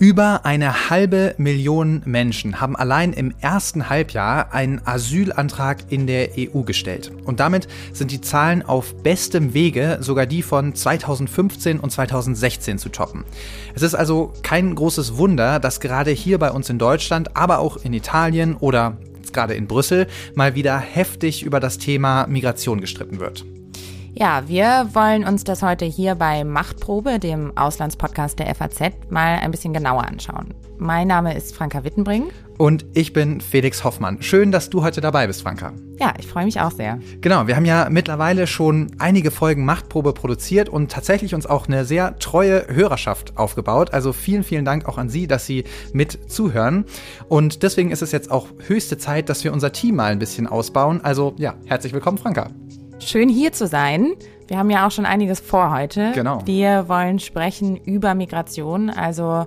Über eine halbe Million Menschen haben allein im ersten Halbjahr einen Asylantrag in der EU gestellt. Und damit sind die Zahlen auf bestem Wege, sogar die von 2015 und 2016 zu toppen. Es ist also kein großes Wunder, dass gerade hier bei uns in Deutschland, aber auch in Italien oder gerade in Brüssel mal wieder heftig über das Thema Migration gestritten wird. Ja, wir wollen uns das heute hier bei Machtprobe, dem Auslandspodcast der FAZ, mal ein bisschen genauer anschauen. Mein Name ist Franka Wittenbring. Und ich bin Felix Hoffmann. Schön, dass du heute dabei bist, Franka. Ja, ich freue mich auch sehr. Genau, wir haben ja mittlerweile schon einige Folgen Machtprobe produziert und tatsächlich uns auch eine sehr treue Hörerschaft aufgebaut. Also vielen, vielen Dank auch an Sie, dass Sie mit zuhören. Und deswegen ist es jetzt auch höchste Zeit, dass wir unser Team mal ein bisschen ausbauen. Also ja, herzlich willkommen, Franka. Schön hier zu sein. Wir haben ja auch schon einiges vor heute. Genau. Wir wollen sprechen über Migration, also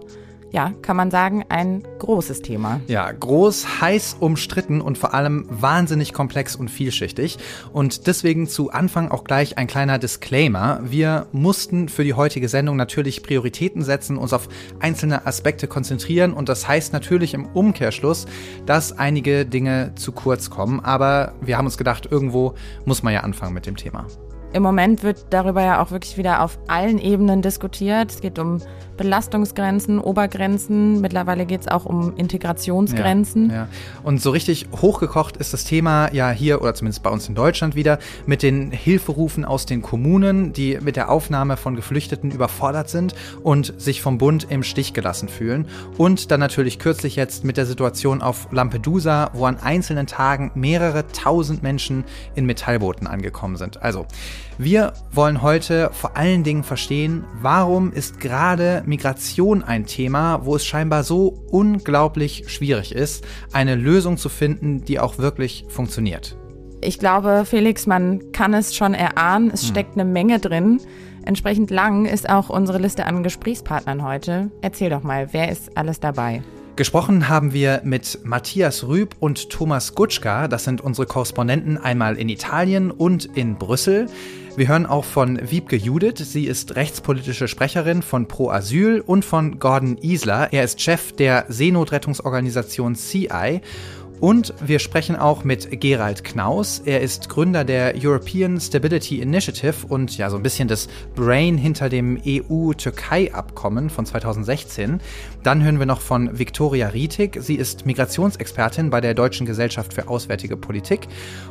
ja, kann man sagen, ein großes Thema. Ja, groß, heiß umstritten und vor allem wahnsinnig komplex und vielschichtig. Und deswegen zu Anfang auch gleich ein kleiner Disclaimer. Wir mussten für die heutige Sendung natürlich Prioritäten setzen, uns auf einzelne Aspekte konzentrieren und das heißt natürlich im Umkehrschluss, dass einige Dinge zu kurz kommen. Aber wir haben uns gedacht, irgendwo muss man ja anfangen mit dem Thema. Im Moment wird darüber ja auch wirklich wieder auf allen Ebenen diskutiert. Es geht um Belastungsgrenzen, Obergrenzen. Mittlerweile geht es auch um Integrationsgrenzen. Ja, ja. Und so richtig hochgekocht ist das Thema ja hier oder zumindest bei uns in Deutschland wieder mit den Hilferufen aus den Kommunen, die mit der Aufnahme von Geflüchteten überfordert sind und sich vom Bund im Stich gelassen fühlen. Und dann natürlich kürzlich jetzt mit der Situation auf Lampedusa, wo an einzelnen Tagen mehrere tausend Menschen in Metallbooten angekommen sind. Also, wir wollen heute vor allen Dingen verstehen, warum ist gerade Migration ein Thema, wo es scheinbar so unglaublich schwierig ist, eine Lösung zu finden, die auch wirklich funktioniert. Ich glaube, Felix, man kann es schon erahnen, es hm. steckt eine Menge drin. Entsprechend lang ist auch unsere Liste an Gesprächspartnern heute. Erzähl doch mal, wer ist alles dabei? Gesprochen haben wir mit Matthias Rüb und Thomas Gutschka. Das sind unsere Korrespondenten einmal in Italien und in Brüssel. Wir hören auch von Wiebke Judith. Sie ist rechtspolitische Sprecherin von Pro Asyl und von Gordon Isler. Er ist Chef der Seenotrettungsorganisation CI und wir sprechen auch mit Gerald Knaus. Er ist Gründer der European Stability Initiative und ja, so ein bisschen das Brain hinter dem EU-Türkei-Abkommen von 2016. Dann hören wir noch von Viktoria Rietig. Sie ist Migrationsexpertin bei der Deutschen Gesellschaft für Auswärtige Politik.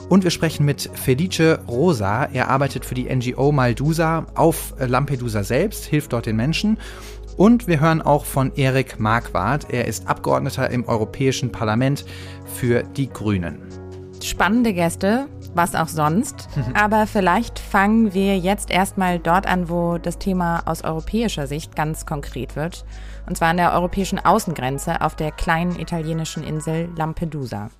Und wir sprechen mit Felice Rosa. Er arbeitet für die NGO Maldusa auf Lampedusa selbst, hilft dort den Menschen. Und wir hören auch von Erik Marquardt. Er ist Abgeordneter im Europäischen Parlament für die Grünen. Spannende Gäste, was auch sonst. Aber vielleicht fangen wir jetzt erstmal dort an, wo das Thema aus europäischer Sicht ganz konkret wird. Und zwar an der europäischen Außengrenze auf der kleinen italienischen Insel Lampedusa.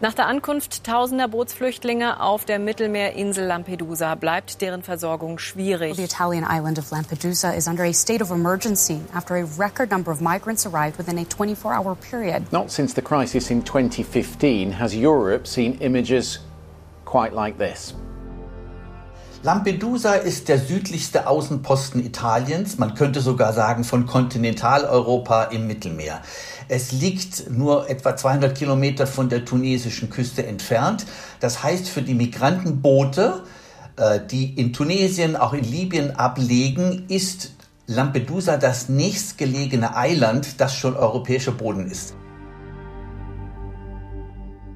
Nach der Ankunft tausender Bootsflüchtlinge auf der Mittelmeerinsel Lampedusa bleibt deren Versorgung schwierig. The Italian island of Lampedusa is under a state of emergency after a record number of migrants arrived within a 24-hour period. Not since the crisis in 2015 has Europe seen images quite like this. Lampedusa ist der südlichste Außenposten Italiens, man könnte sogar sagen von Kontinentaleuropa im Mittelmeer. Es liegt nur etwa 200 Kilometer von der tunesischen Küste entfernt. Das heißt für die Migrantenboote, äh, die in Tunesien, auch in Libyen ablegen, ist Lampedusa das nächstgelegene Eiland, das schon europäischer Boden ist.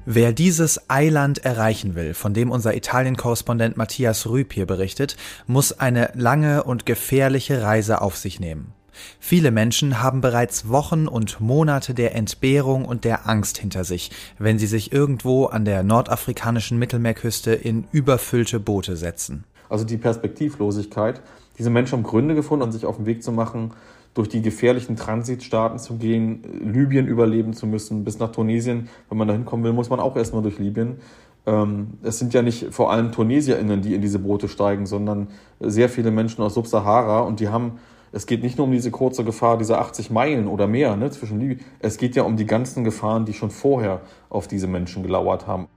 Wer dieses Eiland erreichen will, von dem unser Italien-Korrespondent Matthias Rüb hier berichtet, muss eine lange und gefährliche Reise auf sich nehmen. Viele Menschen haben bereits Wochen und Monate der Entbehrung und der Angst hinter sich, wenn sie sich irgendwo an der nordafrikanischen Mittelmeerküste in überfüllte Boote setzen. Also die Perspektivlosigkeit. Diese Menschen haben Gründe gefunden, um sich auf den Weg zu machen, durch die gefährlichen Transitstaaten zu gehen, Libyen überleben zu müssen, bis nach Tunesien. Wenn man da hinkommen will, muss man auch erstmal durch Libyen. Ähm, es sind ja nicht vor allem TunesierInnen, die in diese Boote steigen, sondern sehr viele Menschen aus Subsahara und die haben es geht nicht nur um diese kurze Gefahr, diese 80 Meilen oder mehr ne, zwischen Libyen. Es geht ja um die ganzen Gefahren, die schon vorher auf diese Menschen gelauert haben.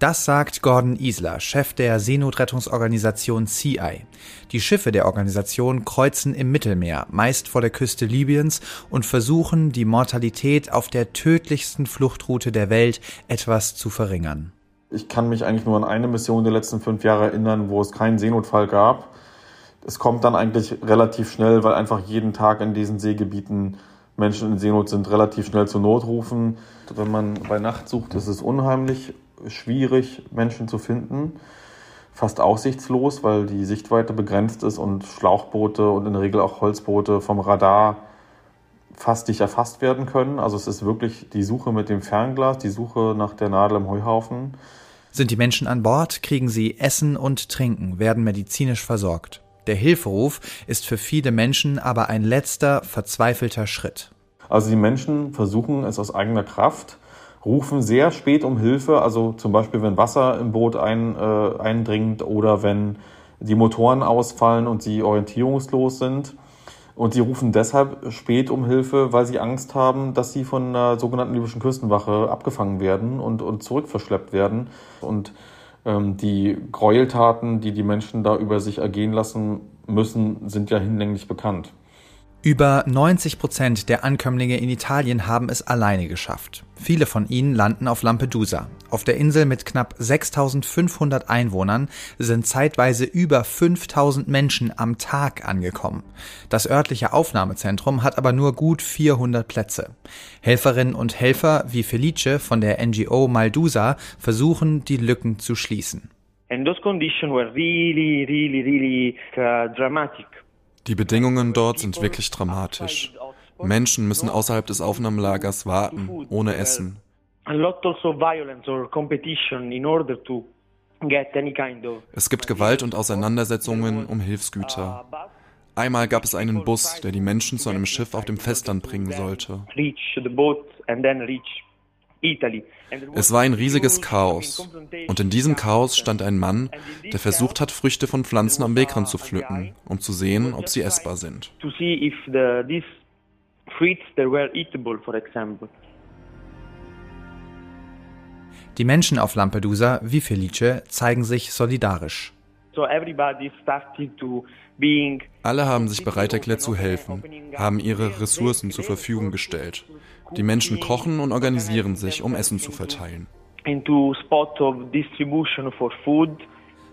Das sagt Gordon Isler, Chef der Seenotrettungsorganisation CI. Die Schiffe der Organisation kreuzen im Mittelmeer, meist vor der Küste Libyens, und versuchen, die Mortalität auf der tödlichsten Fluchtroute der Welt etwas zu verringern. Ich kann mich eigentlich nur an eine Mission der letzten fünf Jahre erinnern, wo es keinen Seenotfall gab. Es kommt dann eigentlich relativ schnell, weil einfach jeden Tag in diesen Seegebieten Menschen in Seenot sind, relativ schnell zu Notrufen. Wenn man bei Nacht sucht, ist es unheimlich schwierig, Menschen zu finden. Fast aussichtslos, weil die Sichtweite begrenzt ist und Schlauchboote und in der Regel auch Holzboote vom Radar fast nicht erfasst werden können. Also es ist wirklich die Suche mit dem Fernglas, die Suche nach der Nadel im Heuhaufen. Sind die Menschen an Bord, kriegen sie Essen und Trinken, werden medizinisch versorgt. Der Hilferuf ist für viele Menschen aber ein letzter, verzweifelter Schritt. Also die Menschen versuchen es aus eigener Kraft, rufen sehr spät um Hilfe, also zum Beispiel wenn Wasser im Boot ein, äh, eindringt oder wenn die Motoren ausfallen und sie orientierungslos sind. Und sie rufen deshalb spät um Hilfe, weil sie Angst haben, dass sie von der sogenannten libyschen Küstenwache abgefangen werden und, und zurückverschleppt werden. Und ähm, die Gräueltaten, die die Menschen da über sich ergehen lassen müssen, sind ja hinlänglich bekannt. Über 90 Prozent der Ankömmlinge in Italien haben es alleine geschafft. Viele von ihnen landen auf Lampedusa. Auf der Insel mit knapp 6500 Einwohnern sind zeitweise über 5000 Menschen am Tag angekommen. Das örtliche Aufnahmezentrum hat aber nur gut 400 Plätze. Helferinnen und Helfer wie Felice von der NGO Maldusa versuchen, die Lücken zu schließen. And those conditions were really, really, really uh, dramatic. Die Bedingungen dort sind wirklich dramatisch. Menschen müssen außerhalb des Aufnahmelagers warten, ohne Essen. Es gibt Gewalt und Auseinandersetzungen um Hilfsgüter. Einmal gab es einen Bus, der die Menschen zu einem Schiff auf dem Festland bringen sollte. Es war ein riesiges Chaos. Und in diesem Chaos stand ein Mann, der versucht hat, Früchte von Pflanzen am Wegrand zu pflücken, um zu sehen, ob sie essbar sind. Die Menschen auf Lampedusa, wie Felice, zeigen sich solidarisch. Alle haben sich bereit erklärt zu helfen, haben ihre Ressourcen zur Verfügung gestellt. Die Menschen kochen und organisieren sich, um Essen zu verteilen.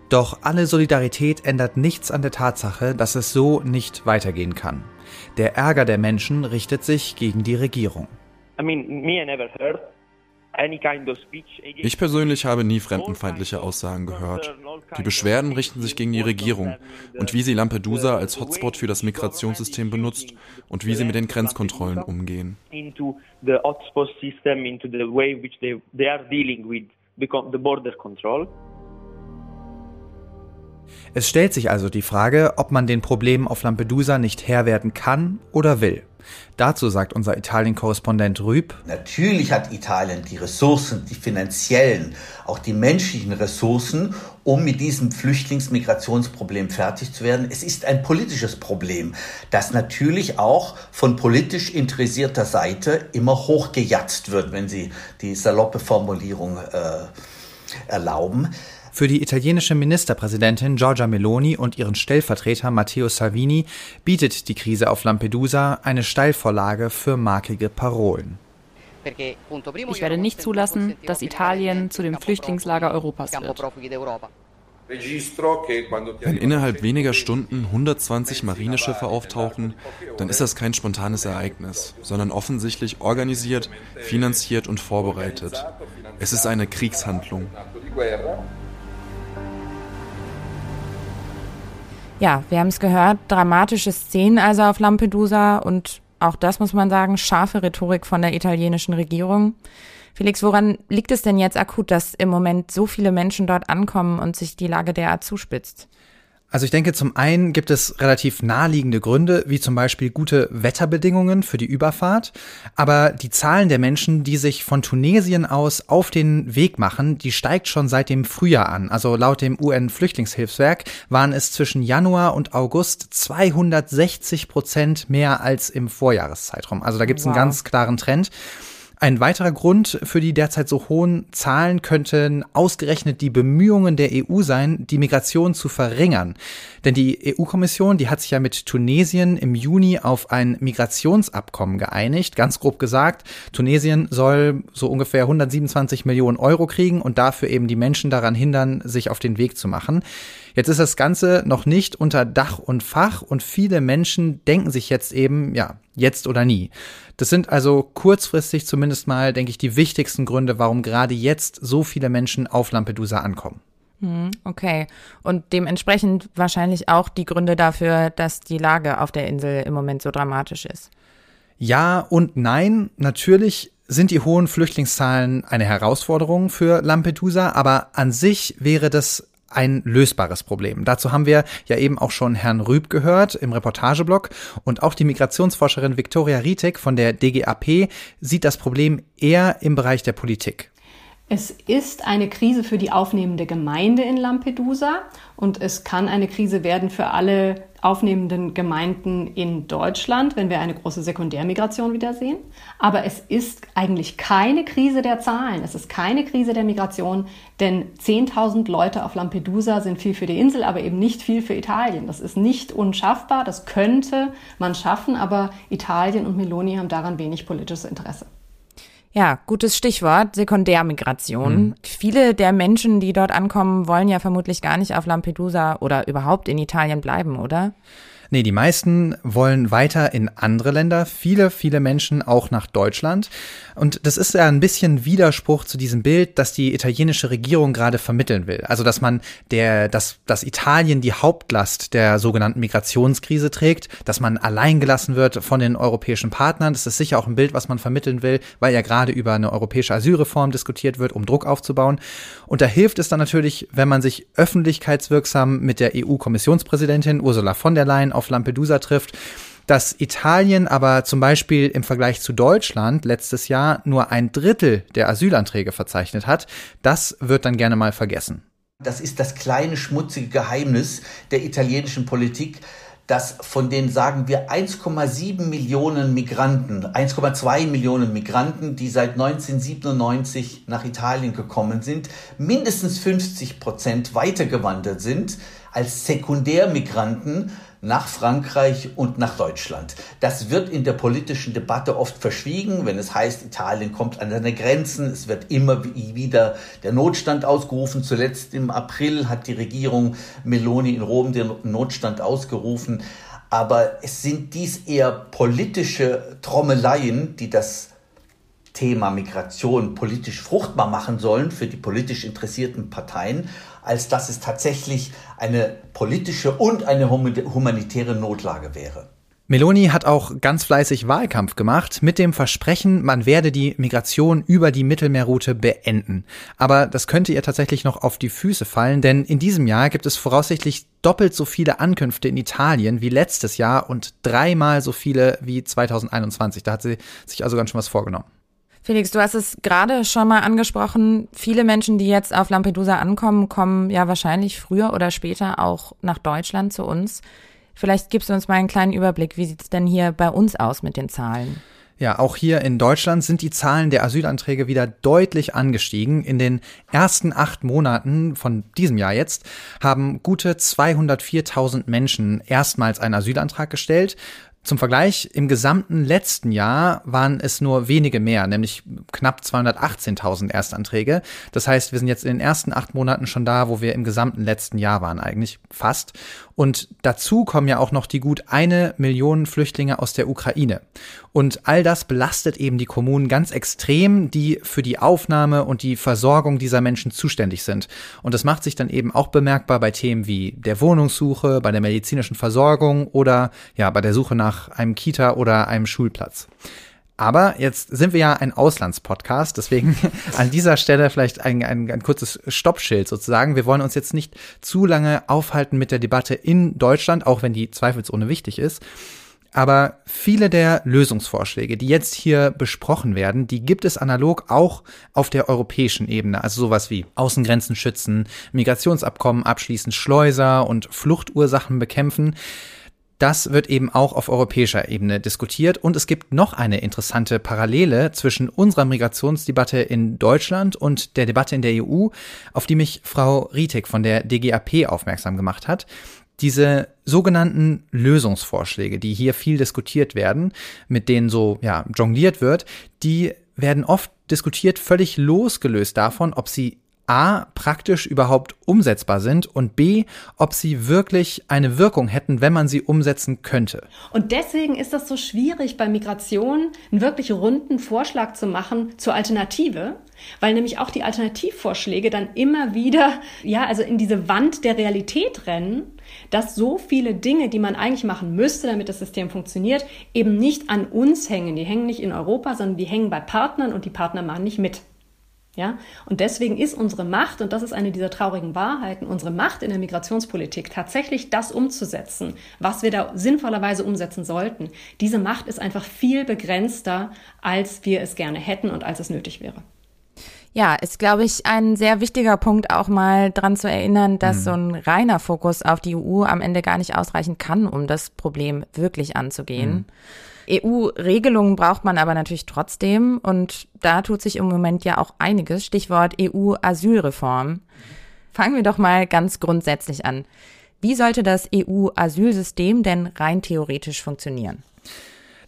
Doch alle Solidarität ändert nichts an der Tatsache, dass es so nicht weitergehen kann. Der Ärger der Menschen richtet sich gegen die Regierung. I mean, me I never heard ich persönlich habe nie fremdenfeindliche Aussagen gehört. Die Beschwerden richten sich gegen die Regierung und wie sie Lampedusa als Hotspot für das Migrationssystem benutzt und wie sie mit den Grenzkontrollen umgehen. Es stellt sich also die Frage, ob man den Problemen auf Lampedusa nicht Herr werden kann oder will. Dazu sagt unser Italien-Korrespondent Rüb. Natürlich hat Italien die Ressourcen, die finanziellen, auch die menschlichen Ressourcen, um mit diesem Flüchtlingsmigrationsproblem fertig zu werden. Es ist ein politisches Problem, das natürlich auch von politisch interessierter Seite immer hochgejatzt wird, wenn Sie die saloppe Formulierung äh, erlauben. Für die italienische Ministerpräsidentin Giorgia Meloni und ihren Stellvertreter Matteo Salvini bietet die Krise auf Lampedusa eine Steilvorlage für markige Parolen. Ich werde nicht zulassen, dass Italien zu dem Flüchtlingslager Europas wird. Wenn innerhalb weniger Stunden 120 Marineschiffe auftauchen, dann ist das kein spontanes Ereignis, sondern offensichtlich organisiert, finanziert und vorbereitet. Es ist eine Kriegshandlung. Ja, wir haben es gehört, dramatische Szenen also auf Lampedusa und auch das muss man sagen, scharfe Rhetorik von der italienischen Regierung. Felix, woran liegt es denn jetzt akut, dass im Moment so viele Menschen dort ankommen und sich die Lage derart zuspitzt? Also ich denke, zum einen gibt es relativ naheliegende Gründe, wie zum Beispiel gute Wetterbedingungen für die Überfahrt. Aber die Zahlen der Menschen, die sich von Tunesien aus auf den Weg machen, die steigt schon seit dem Frühjahr an. Also laut dem UN-Flüchtlingshilfswerk waren es zwischen Januar und August 260 Prozent mehr als im Vorjahreszeitraum. Also da gibt es wow. einen ganz klaren Trend. Ein weiterer Grund für die derzeit so hohen Zahlen könnten ausgerechnet die Bemühungen der EU sein, die Migration zu verringern. Denn die EU-Kommission, die hat sich ja mit Tunesien im Juni auf ein Migrationsabkommen geeinigt. Ganz grob gesagt, Tunesien soll so ungefähr 127 Millionen Euro kriegen und dafür eben die Menschen daran hindern, sich auf den Weg zu machen. Jetzt ist das Ganze noch nicht unter Dach und Fach und viele Menschen denken sich jetzt eben, ja, jetzt oder nie. Das sind also kurzfristig zumindest mal, denke ich, die wichtigsten Gründe, warum gerade jetzt so viele Menschen auf Lampedusa ankommen. Hm, okay. Und dementsprechend wahrscheinlich auch die Gründe dafür, dass die Lage auf der Insel im Moment so dramatisch ist. Ja und nein. Natürlich sind die hohen Flüchtlingszahlen eine Herausforderung für Lampedusa, aber an sich wäre das ein lösbares Problem. Dazu haben wir ja eben auch schon Herrn Rüb gehört im Reportageblock und auch die Migrationsforscherin Viktoria Rietek von der DGAP sieht das Problem eher im Bereich der Politik. Es ist eine Krise für die aufnehmende Gemeinde in Lampedusa und es kann eine Krise werden für alle aufnehmenden Gemeinden in Deutschland, wenn wir eine große Sekundärmigration wiedersehen. Aber es ist eigentlich keine Krise der Zahlen, es ist keine Krise der Migration, denn 10.000 Leute auf Lampedusa sind viel für die Insel, aber eben nicht viel für Italien. Das ist nicht unschaffbar, das könnte man schaffen, aber Italien und Meloni haben daran wenig politisches Interesse. Ja, gutes Stichwort, Sekundärmigration. Mhm. Viele der Menschen, die dort ankommen, wollen ja vermutlich gar nicht auf Lampedusa oder überhaupt in Italien bleiben, oder? Nee, die meisten wollen weiter in andere Länder, viele, viele Menschen auch nach Deutschland. Und das ist ja ein bisschen Widerspruch zu diesem Bild, das die italienische Regierung gerade vermitteln will. Also, dass man der, dass, dass Italien die Hauptlast der sogenannten Migrationskrise trägt, dass man alleingelassen wird von den europäischen Partnern. Das ist sicher auch ein Bild, was man vermitteln will, weil ja gerade über eine europäische Asylreform diskutiert wird, um Druck aufzubauen. Und da hilft es dann natürlich, wenn man sich öffentlichkeitswirksam mit der EU-Kommissionspräsidentin Ursula von der Leyen auf Lampedusa trifft, dass Italien aber zum Beispiel im Vergleich zu Deutschland letztes Jahr nur ein Drittel der Asylanträge verzeichnet hat, das wird dann gerne mal vergessen. Das ist das kleine schmutzige Geheimnis der italienischen Politik, dass von den, sagen wir, 1,7 Millionen Migranten, 1,2 Millionen Migranten, die seit 1997 nach Italien gekommen sind, mindestens 50 Prozent weitergewandert sind als Sekundärmigranten nach Frankreich und nach Deutschland. Das wird in der politischen Debatte oft verschwiegen, wenn es heißt, Italien kommt an seine Grenzen. Es wird immer wieder der Notstand ausgerufen. Zuletzt im April hat die Regierung Meloni in Rom den Notstand ausgerufen. Aber es sind dies eher politische Trommeleien, die das Thema Migration politisch fruchtbar machen sollen für die politisch interessierten Parteien, als dass es tatsächlich eine politische und eine humanitäre Notlage wäre. Meloni hat auch ganz fleißig Wahlkampf gemacht mit dem Versprechen, man werde die Migration über die Mittelmeerroute beenden. Aber das könnte ihr tatsächlich noch auf die Füße fallen, denn in diesem Jahr gibt es voraussichtlich doppelt so viele Ankünfte in Italien wie letztes Jahr und dreimal so viele wie 2021. Da hat sie sich also ganz schön was vorgenommen. Felix, du hast es gerade schon mal angesprochen. Viele Menschen, die jetzt auf Lampedusa ankommen, kommen ja wahrscheinlich früher oder später auch nach Deutschland zu uns. Vielleicht gibst du uns mal einen kleinen Überblick. Wie sieht es denn hier bei uns aus mit den Zahlen? Ja, auch hier in Deutschland sind die Zahlen der Asylanträge wieder deutlich angestiegen. In den ersten acht Monaten von diesem Jahr jetzt haben gute 204.000 Menschen erstmals einen Asylantrag gestellt. Zum Vergleich, im gesamten letzten Jahr waren es nur wenige mehr, nämlich knapp 218.000 Erstanträge. Das heißt, wir sind jetzt in den ersten acht Monaten schon da, wo wir im gesamten letzten Jahr waren, eigentlich fast. Und dazu kommen ja auch noch die gut eine Million Flüchtlinge aus der Ukraine. Und all das belastet eben die Kommunen ganz extrem, die für die Aufnahme und die Versorgung dieser Menschen zuständig sind. Und das macht sich dann eben auch bemerkbar bei Themen wie der Wohnungssuche, bei der medizinischen Versorgung oder ja, bei der Suche nach einem Kita oder einem Schulplatz. Aber jetzt sind wir ja ein Auslandspodcast, deswegen an dieser Stelle vielleicht ein, ein, ein kurzes Stoppschild sozusagen. Wir wollen uns jetzt nicht zu lange aufhalten mit der Debatte in Deutschland, auch wenn die zweifelsohne wichtig ist. Aber viele der Lösungsvorschläge, die jetzt hier besprochen werden, die gibt es analog auch auf der europäischen Ebene. Also sowas wie Außengrenzen schützen, Migrationsabkommen abschließen, Schleuser und Fluchtursachen bekämpfen. Das wird eben auch auf europäischer Ebene diskutiert. Und es gibt noch eine interessante Parallele zwischen unserer Migrationsdebatte in Deutschland und der Debatte in der EU, auf die mich Frau Rietig von der DGAP aufmerksam gemacht hat. Diese sogenannten Lösungsvorschläge, die hier viel diskutiert werden, mit denen so ja, jongliert wird, die werden oft diskutiert völlig losgelöst davon, ob sie A, praktisch überhaupt umsetzbar sind und B, ob sie wirklich eine Wirkung hätten, wenn man sie umsetzen könnte. Und deswegen ist das so schwierig bei Migration, einen wirklich runden Vorschlag zu machen zur Alternative, weil nämlich auch die Alternativvorschläge dann immer wieder, ja, also in diese Wand der Realität rennen, dass so viele Dinge, die man eigentlich machen müsste, damit das System funktioniert, eben nicht an uns hängen. Die hängen nicht in Europa, sondern die hängen bei Partnern und die Partner machen nicht mit. Ja? Und deswegen ist unsere Macht, und das ist eine dieser traurigen Wahrheiten, unsere Macht in der Migrationspolitik tatsächlich das umzusetzen, was wir da sinnvollerweise umsetzen sollten. Diese Macht ist einfach viel begrenzter, als wir es gerne hätten und als es nötig wäre. Ja, ist, glaube ich, ein sehr wichtiger Punkt, auch mal dran zu erinnern, dass mhm. so ein reiner Fokus auf die EU am Ende gar nicht ausreichen kann, um das Problem wirklich anzugehen. Mhm. EU-Regelungen braucht man aber natürlich trotzdem und da tut sich im Moment ja auch einiges. Stichwort EU-Asylreform. Fangen wir doch mal ganz grundsätzlich an. Wie sollte das EU-Asylsystem denn rein theoretisch funktionieren?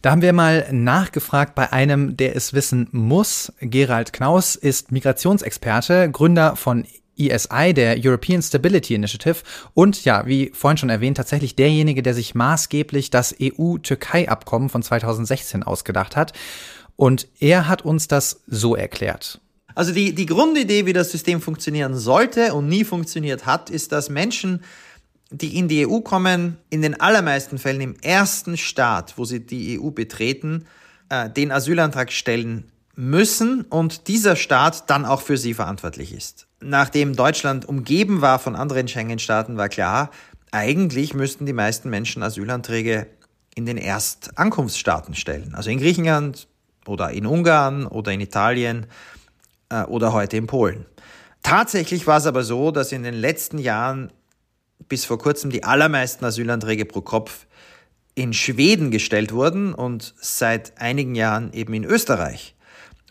Da haben wir mal nachgefragt bei einem, der es wissen muss. Gerald Knaus ist Migrationsexperte, Gründer von ESI, der European Stability Initiative und ja, wie vorhin schon erwähnt, tatsächlich derjenige, der sich maßgeblich das EU-Türkei-Abkommen von 2016 ausgedacht hat. Und er hat uns das so erklärt. Also die, die Grundidee, wie das System funktionieren sollte und nie funktioniert hat, ist, dass Menschen, die in die EU kommen, in den allermeisten Fällen im ersten Staat, wo sie die EU betreten, äh, den Asylantrag stellen müssen und dieser Staat dann auch für sie verantwortlich ist nachdem Deutschland umgeben war von anderen Schengen-Staaten, war klar, eigentlich müssten die meisten Menschen Asylanträge in den Erstankunftsstaaten stellen. Also in Griechenland oder in Ungarn oder in Italien äh, oder heute in Polen. Tatsächlich war es aber so, dass in den letzten Jahren bis vor kurzem die allermeisten Asylanträge pro Kopf in Schweden gestellt wurden und seit einigen Jahren eben in Österreich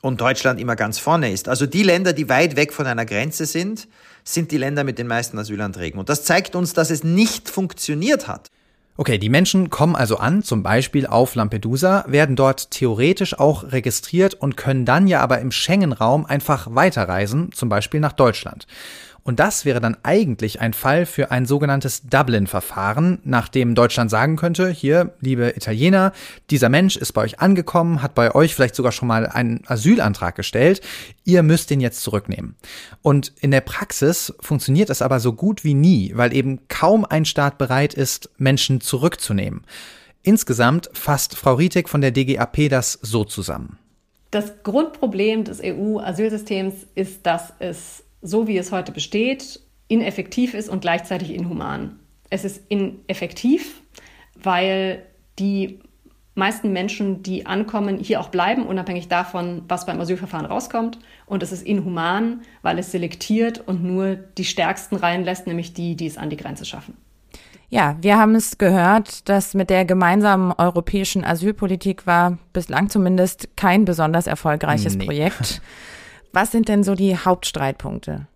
und Deutschland immer ganz vorne ist. Also die Länder, die weit weg von einer Grenze sind, sind die Länder mit den meisten Asylanträgen. Und das zeigt uns, dass es nicht funktioniert hat. Okay, die Menschen kommen also an, zum Beispiel auf Lampedusa, werden dort theoretisch auch registriert und können dann ja aber im Schengen-Raum einfach weiterreisen, zum Beispiel nach Deutschland. Und das wäre dann eigentlich ein Fall für ein sogenanntes Dublin-Verfahren, nachdem Deutschland sagen könnte, hier, liebe Italiener, dieser Mensch ist bei euch angekommen, hat bei euch vielleicht sogar schon mal einen Asylantrag gestellt, ihr müsst den jetzt zurücknehmen. Und in der Praxis funktioniert das aber so gut wie nie, weil eben kaum ein Staat bereit ist, Menschen zurückzunehmen. Insgesamt fasst Frau Rietig von der DGAP das so zusammen. Das Grundproblem des EU-Asylsystems ist, dass es so wie es heute besteht, ineffektiv ist und gleichzeitig inhuman. Es ist ineffektiv, weil die meisten Menschen, die ankommen, hier auch bleiben, unabhängig davon, was beim Asylverfahren rauskommt. Und es ist inhuman, weil es selektiert und nur die Stärksten reinlässt, nämlich die, die es an die Grenze schaffen. Ja, wir haben es gehört, dass mit der gemeinsamen europäischen Asylpolitik war bislang zumindest kein besonders erfolgreiches nee. Projekt. Was sind denn so die Hauptstreitpunkte?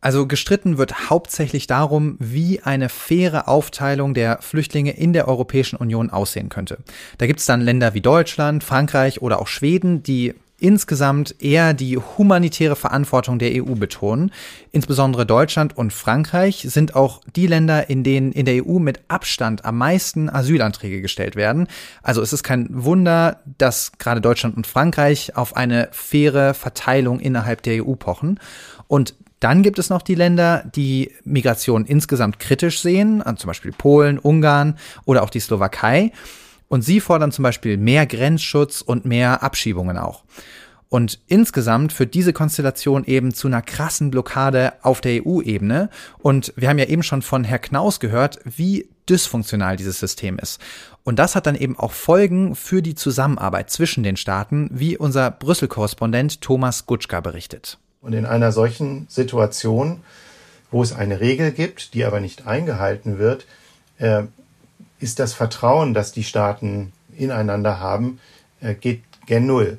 Also gestritten wird hauptsächlich darum, wie eine faire Aufteilung der Flüchtlinge in der Europäischen Union aussehen könnte. Da gibt es dann Länder wie Deutschland, Frankreich oder auch Schweden, die insgesamt eher die humanitäre Verantwortung der EU betonen. Insbesondere Deutschland und Frankreich sind auch die Länder, in denen in der EU mit Abstand am meisten Asylanträge gestellt werden. Also es ist kein Wunder, dass gerade Deutschland und Frankreich auf eine faire Verteilung innerhalb der EU pochen. Und dann gibt es noch die Länder, die Migration insgesamt kritisch sehen, zum Beispiel Polen, Ungarn oder auch die Slowakei. Und sie fordern zum Beispiel mehr Grenzschutz und mehr Abschiebungen auch. Und insgesamt führt diese Konstellation eben zu einer krassen Blockade auf der EU-Ebene. Und wir haben ja eben schon von Herr Knaus gehört, wie dysfunktional dieses System ist. Und das hat dann eben auch Folgen für die Zusammenarbeit zwischen den Staaten, wie unser Brüssel-Korrespondent Thomas Gutschka berichtet. Und in einer solchen Situation, wo es eine Regel gibt, die aber nicht eingehalten wird, äh, ist das Vertrauen, das die Staaten ineinander haben, äh, geht gen Null.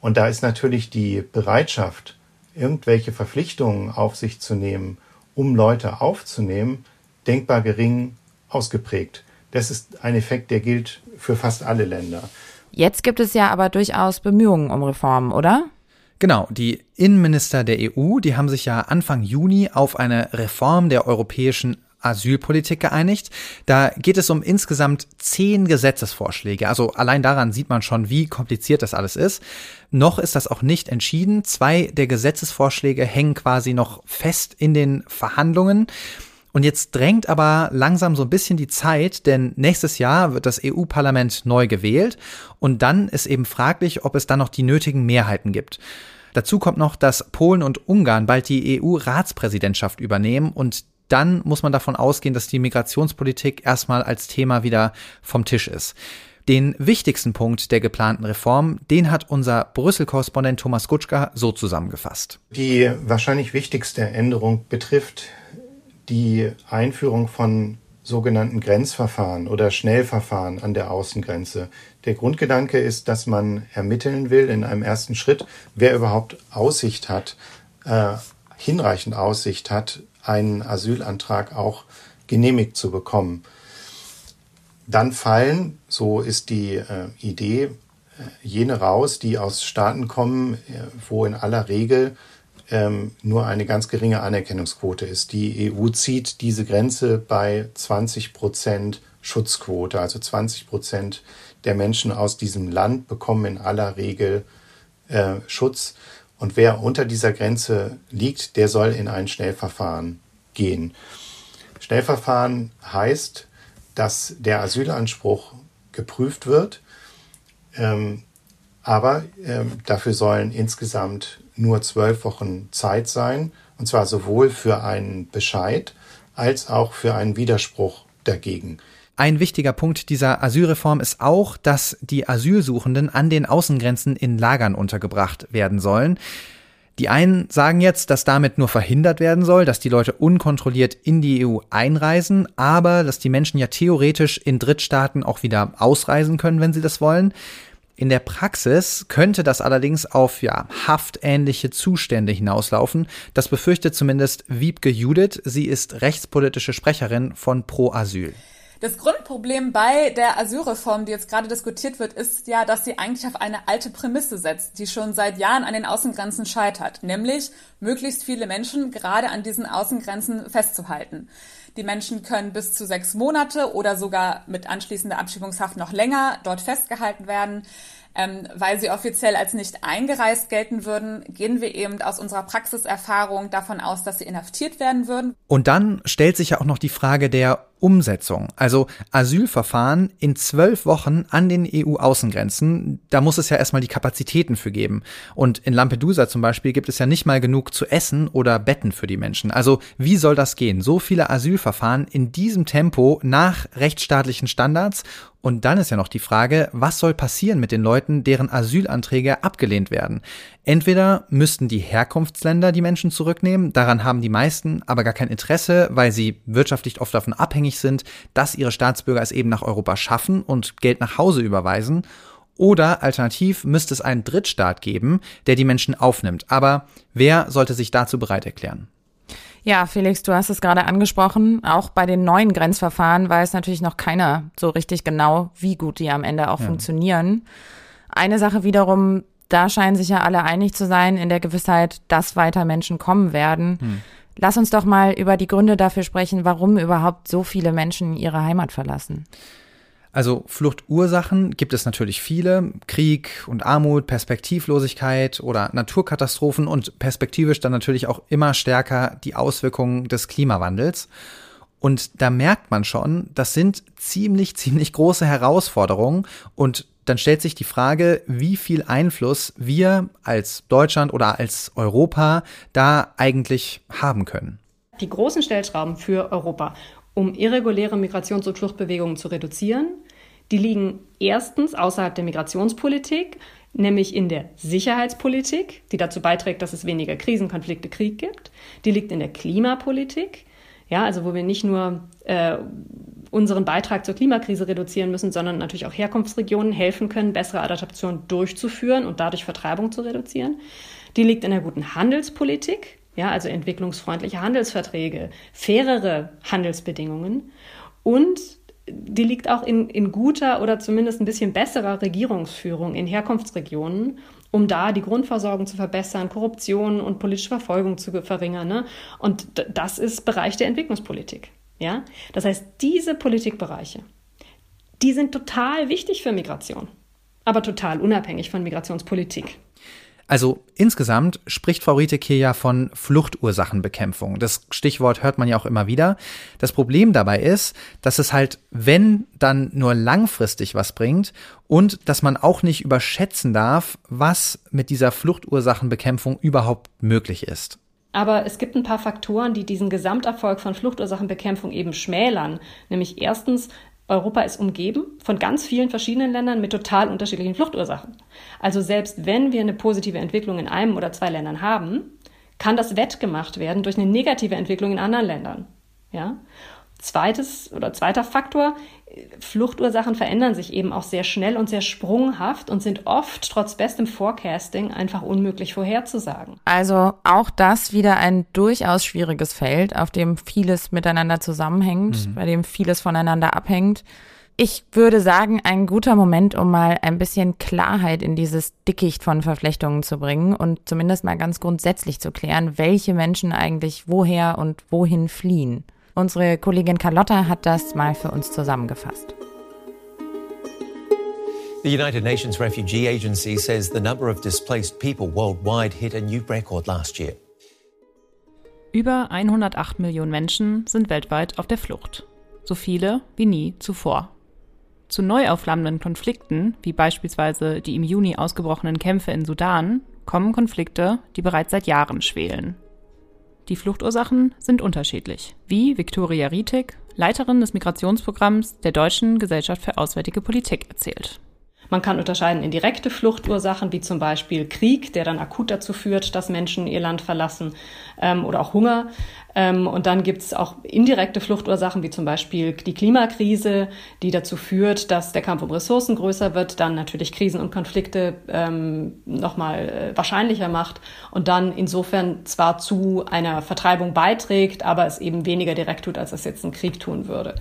Und da ist natürlich die Bereitschaft, irgendwelche Verpflichtungen auf sich zu nehmen, um Leute aufzunehmen, denkbar gering ausgeprägt. Das ist ein Effekt, der gilt für fast alle Länder. Jetzt gibt es ja aber durchaus Bemühungen um Reformen, oder? Genau, die Innenminister der EU, die haben sich ja Anfang Juni auf eine Reform der europäischen Asylpolitik geeinigt. Da geht es um insgesamt zehn Gesetzesvorschläge. Also allein daran sieht man schon, wie kompliziert das alles ist. Noch ist das auch nicht entschieden. Zwei der Gesetzesvorschläge hängen quasi noch fest in den Verhandlungen. Und jetzt drängt aber langsam so ein bisschen die Zeit, denn nächstes Jahr wird das EU-Parlament neu gewählt und dann ist eben fraglich, ob es dann noch die nötigen Mehrheiten gibt. Dazu kommt noch, dass Polen und Ungarn bald die EU-Ratspräsidentschaft übernehmen und dann muss man davon ausgehen, dass die Migrationspolitik erstmal als Thema wieder vom Tisch ist. Den wichtigsten Punkt der geplanten Reform, den hat unser Brüssel-Korrespondent Thomas Gutschka so zusammengefasst. Die wahrscheinlich wichtigste Änderung betrifft die Einführung von sogenannten Grenzverfahren oder Schnellverfahren an der Außengrenze. Der Grundgedanke ist, dass man ermitteln will in einem ersten Schritt, wer überhaupt Aussicht hat, äh, hinreichend Aussicht hat, einen Asylantrag auch genehmigt zu bekommen. Dann fallen, so ist die äh, Idee, äh, jene raus, die aus Staaten kommen, äh, wo in aller Regel ähm, nur eine ganz geringe Anerkennungsquote ist. Die EU zieht diese Grenze bei 20 Prozent Schutzquote, also 20 Prozent der Menschen aus diesem Land bekommen in aller Regel äh, Schutz. Und wer unter dieser Grenze liegt, der soll in ein Schnellverfahren gehen. Schnellverfahren heißt, dass der Asylanspruch geprüft wird, ähm, aber ähm, dafür sollen insgesamt nur zwölf Wochen Zeit sein, und zwar sowohl für einen Bescheid als auch für einen Widerspruch dagegen. Ein wichtiger Punkt dieser Asylreform ist auch, dass die Asylsuchenden an den Außengrenzen in Lagern untergebracht werden sollen. Die einen sagen jetzt, dass damit nur verhindert werden soll, dass die Leute unkontrolliert in die EU einreisen, aber dass die Menschen ja theoretisch in Drittstaaten auch wieder ausreisen können, wenn sie das wollen. In der Praxis könnte das allerdings auf ja, haftähnliche Zustände hinauslaufen. Das befürchtet zumindest Wiebke Judith. Sie ist rechtspolitische Sprecherin von Pro Asyl. Das Grundproblem bei der Asylreform, die jetzt gerade diskutiert wird, ist ja, dass sie eigentlich auf eine alte Prämisse setzt, die schon seit Jahren an den Außengrenzen scheitert, nämlich möglichst viele Menschen gerade an diesen Außengrenzen festzuhalten. Die Menschen können bis zu sechs Monate oder sogar mit anschließender Abschiebungshaft noch länger dort festgehalten werden. Ähm, weil sie offiziell als nicht eingereist gelten würden, gehen wir eben aus unserer Praxiserfahrung davon aus, dass sie inhaftiert werden würden. Und dann stellt sich ja auch noch die Frage der Umsetzung. Also Asylverfahren in zwölf Wochen an den EU-Außengrenzen, da muss es ja erstmal die Kapazitäten für geben. Und in Lampedusa zum Beispiel gibt es ja nicht mal genug zu essen oder Betten für die Menschen. Also wie soll das gehen? So viele Asylverfahren in diesem Tempo nach rechtsstaatlichen Standards und dann ist ja noch die Frage, was soll passieren mit den Leuten, deren Asylanträge abgelehnt werden? Entweder müssten die Herkunftsländer die Menschen zurücknehmen, daran haben die meisten aber gar kein Interesse, weil sie wirtschaftlich oft davon abhängig sind, dass ihre Staatsbürger es eben nach Europa schaffen und Geld nach Hause überweisen. Oder alternativ müsste es einen Drittstaat geben, der die Menschen aufnimmt. Aber wer sollte sich dazu bereit erklären? Ja, Felix, du hast es gerade angesprochen. Auch bei den neuen Grenzverfahren weiß natürlich noch keiner so richtig genau, wie gut die am Ende auch ja. funktionieren. Eine Sache wiederum, da scheinen sich ja alle einig zu sein, in der Gewissheit, dass weiter Menschen kommen werden. Hm. Lass uns doch mal über die Gründe dafür sprechen, warum überhaupt so viele Menschen ihre Heimat verlassen. Also Fluchtursachen gibt es natürlich viele. Krieg und Armut, Perspektivlosigkeit oder Naturkatastrophen und perspektivisch dann natürlich auch immer stärker die Auswirkungen des Klimawandels. Und da merkt man schon, das sind ziemlich, ziemlich große Herausforderungen. Und dann stellt sich die Frage, wie viel Einfluss wir als Deutschland oder als Europa da eigentlich haben können. Die großen Stellschrauben für Europa um irreguläre Migrations- und Fluchtbewegungen zu reduzieren. Die liegen erstens außerhalb der Migrationspolitik, nämlich in der Sicherheitspolitik, die dazu beiträgt, dass es weniger Krisen, Konflikte, Krieg gibt. Die liegt in der Klimapolitik, ja, also wo wir nicht nur äh, unseren Beitrag zur Klimakrise reduzieren müssen, sondern natürlich auch Herkunftsregionen helfen können, bessere Adaptation durchzuführen und dadurch Vertreibung zu reduzieren. Die liegt in der guten Handelspolitik, ja, also entwicklungsfreundliche Handelsverträge, fairere Handelsbedingungen und die liegt auch in, in guter oder zumindest ein bisschen besserer Regierungsführung in Herkunftsregionen, um da die Grundversorgung zu verbessern, Korruption und politische Verfolgung zu verringern. Ne? Und das ist Bereich der Entwicklungspolitik. Ja? Das heißt, diese Politikbereiche, die sind total wichtig für Migration, aber total unabhängig von Migrationspolitik. Also insgesamt spricht Frau Rietek hier ja von Fluchtursachenbekämpfung. Das Stichwort hört man ja auch immer wieder. Das Problem dabei ist, dass es halt, wenn, dann nur langfristig was bringt und dass man auch nicht überschätzen darf, was mit dieser Fluchtursachenbekämpfung überhaupt möglich ist. Aber es gibt ein paar Faktoren, die diesen Gesamterfolg von Fluchtursachenbekämpfung eben schmälern. Nämlich erstens Europa ist umgeben von ganz vielen verschiedenen Ländern mit total unterschiedlichen Fluchtursachen. Also selbst wenn wir eine positive Entwicklung in einem oder zwei Ländern haben, kann das wettgemacht werden durch eine negative Entwicklung in anderen Ländern. Ja? Zweites oder zweiter Faktor, Fluchtursachen verändern sich eben auch sehr schnell und sehr sprunghaft und sind oft trotz bestem Forecasting einfach unmöglich vorherzusagen. Also auch das wieder ein durchaus schwieriges Feld, auf dem vieles miteinander zusammenhängt, mhm. bei dem vieles voneinander abhängt. Ich würde sagen, ein guter Moment, um mal ein bisschen Klarheit in dieses Dickicht von Verflechtungen zu bringen und zumindest mal ganz grundsätzlich zu klären, welche Menschen eigentlich woher und wohin fliehen. Unsere Kollegin Carlotta hat das mal für uns zusammengefasst. The United Nations Refugee Agency says the number of displaced people worldwide hit a new record last year. Über 108 Millionen Menschen sind weltweit auf der Flucht. So viele wie nie zuvor. Zu neu aufflammenden Konflikten, wie beispielsweise die im Juni ausgebrochenen Kämpfe in Sudan, kommen Konflikte, die bereits seit Jahren schwelen. Die Fluchtursachen sind unterschiedlich, wie Viktoria Rietig, Leiterin des Migrationsprogramms der Deutschen Gesellschaft für Auswärtige Politik, erzählt. Man kann unterscheiden in direkte Fluchtursachen, wie zum Beispiel Krieg, der dann akut dazu führt, dass Menschen ihr Land verlassen, ähm, oder auch Hunger. Ähm, und dann gibt es auch indirekte Fluchtursachen, wie zum Beispiel die Klimakrise, die dazu führt, dass der Kampf um Ressourcen größer wird, dann natürlich Krisen und Konflikte ähm, nochmal äh, wahrscheinlicher macht und dann insofern zwar zu einer Vertreibung beiträgt, aber es eben weniger direkt tut, als es jetzt ein Krieg tun würde.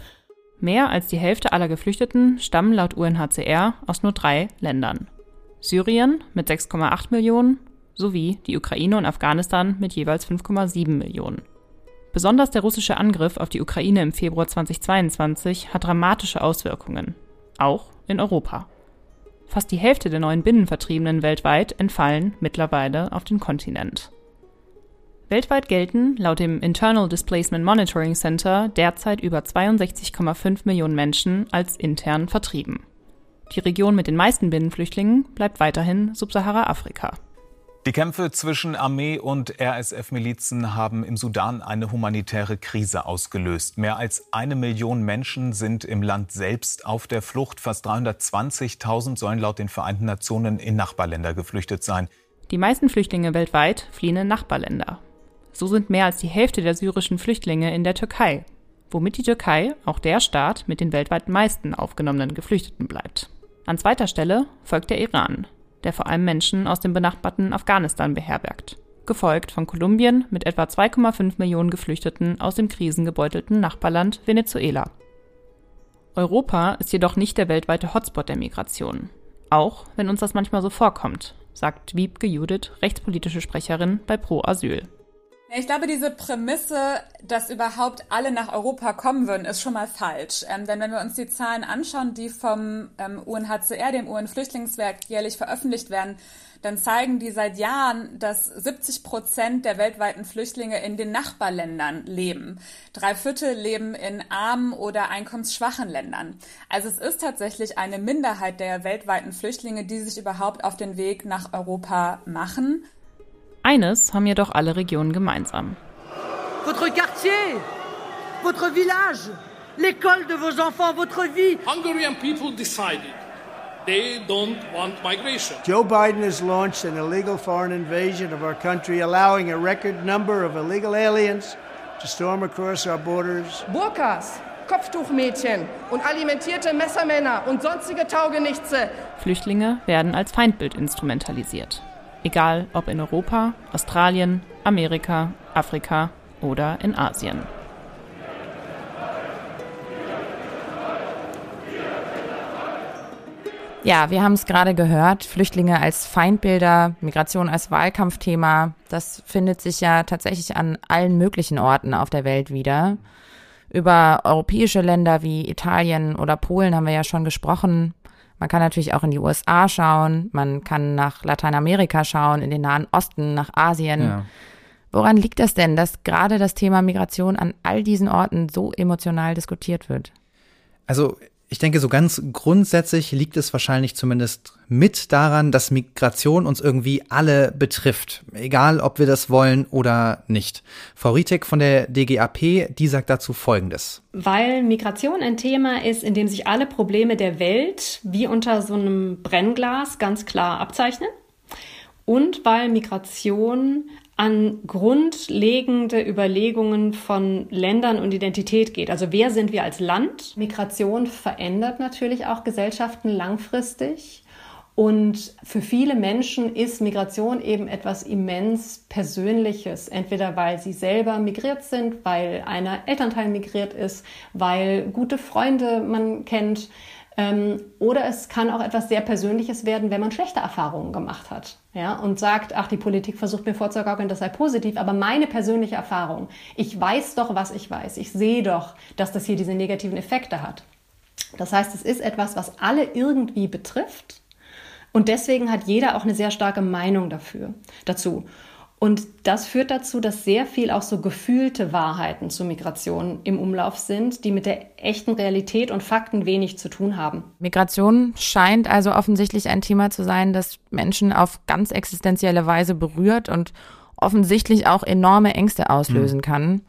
Mehr als die Hälfte aller Geflüchteten stammen laut UNHCR aus nur drei Ländern. Syrien mit 6,8 Millionen sowie die Ukraine und Afghanistan mit jeweils 5,7 Millionen. Besonders der russische Angriff auf die Ukraine im Februar 2022 hat dramatische Auswirkungen, auch in Europa. Fast die Hälfte der neuen Binnenvertriebenen weltweit entfallen mittlerweile auf den Kontinent. Weltweit gelten laut dem Internal Displacement Monitoring Center derzeit über 62,5 Millionen Menschen als intern vertrieben. Die Region mit den meisten Binnenflüchtlingen bleibt weiterhin Subsahara-Afrika. Die Kämpfe zwischen Armee und RSF-Milizen haben im Sudan eine humanitäre Krise ausgelöst. Mehr als eine Million Menschen sind im Land selbst auf der Flucht. Fast 320.000 sollen laut den Vereinten Nationen in Nachbarländer geflüchtet sein. Die meisten Flüchtlinge weltweit fliehen in Nachbarländer. So sind mehr als die Hälfte der syrischen Flüchtlinge in der Türkei, womit die Türkei auch der Staat mit den weltweit meisten aufgenommenen Geflüchteten bleibt. An zweiter Stelle folgt der Iran, der vor allem Menschen aus dem benachbarten Afghanistan beherbergt, gefolgt von Kolumbien mit etwa 2,5 Millionen Geflüchteten aus dem krisengebeutelten Nachbarland Venezuela. Europa ist jedoch nicht der weltweite Hotspot der Migration, auch wenn uns das manchmal so vorkommt, sagt Wiebke Judith, rechtspolitische Sprecherin bei Pro Asyl. Ich glaube, diese Prämisse, dass überhaupt alle nach Europa kommen würden, ist schon mal falsch. Ähm, denn wenn wir uns die Zahlen anschauen, die vom ähm, UNHCR, dem UN-Flüchtlingswerk, jährlich veröffentlicht werden, dann zeigen die seit Jahren, dass 70 Prozent der weltweiten Flüchtlinge in den Nachbarländern leben. Drei Viertel leben in armen oder einkommensschwachen Ländern. Also es ist tatsächlich eine Minderheit der weltweiten Flüchtlinge, die sich überhaupt auf den Weg nach Europa machen. Eines haben jedoch alle Regionen gemeinsam. Votre quartier, votre village, l'école de vos enfants, votre vie. Hungarian people decided they don't want migration. Joe Biden has launched an illegal foreign invasion of our country, allowing a record number of illegal aliens to storm across our borders. Burkas, Kopftuchmädchen und alimentierte Messermänner und sonstige Taugenichtse. Flüchtlinge werden als Feindbild instrumentalisiert. Egal ob in Europa, Australien, Amerika, Afrika oder in Asien. Ja, wir haben es gerade gehört, Flüchtlinge als Feindbilder, Migration als Wahlkampfthema, das findet sich ja tatsächlich an allen möglichen Orten auf der Welt wieder. Über europäische Länder wie Italien oder Polen haben wir ja schon gesprochen. Man kann natürlich auch in die USA schauen, man kann nach Lateinamerika schauen, in den Nahen Osten, nach Asien. Ja. Woran liegt das denn, dass gerade das Thema Migration an all diesen Orten so emotional diskutiert wird? Also ich denke, so ganz grundsätzlich liegt es wahrscheinlich zumindest mit daran, dass Migration uns irgendwie alle betrifft, egal ob wir das wollen oder nicht. Frau Rietek von der DGAP, die sagt dazu Folgendes. Weil Migration ein Thema ist, in dem sich alle Probleme der Welt wie unter so einem Brennglas ganz klar abzeichnen. Und weil Migration an grundlegende Überlegungen von Ländern und Identität geht. Also wer sind wir als Land? Migration verändert natürlich auch Gesellschaften langfristig. Und für viele Menschen ist Migration eben etwas immens Persönliches. Entweder weil sie selber migriert sind, weil einer Elternteil migriert ist, weil gute Freunde man kennt, ähm, oder es kann auch etwas sehr Persönliches werden, wenn man schlechte Erfahrungen gemacht hat. Ja, und sagt, ach, die Politik versucht mir vorzugaukeln, das sei positiv, aber meine persönliche Erfahrung, ich weiß doch, was ich weiß. Ich sehe doch, dass das hier diese negativen Effekte hat. Das heißt, es ist etwas, was alle irgendwie betrifft. Und deswegen hat jeder auch eine sehr starke Meinung dafür, dazu. Und das führt dazu, dass sehr viel auch so gefühlte Wahrheiten zur Migration im Umlauf sind, die mit der echten Realität und Fakten wenig zu tun haben. Migration scheint also offensichtlich ein Thema zu sein, das Menschen auf ganz existenzielle Weise berührt und offensichtlich auch enorme Ängste auslösen mhm. kann.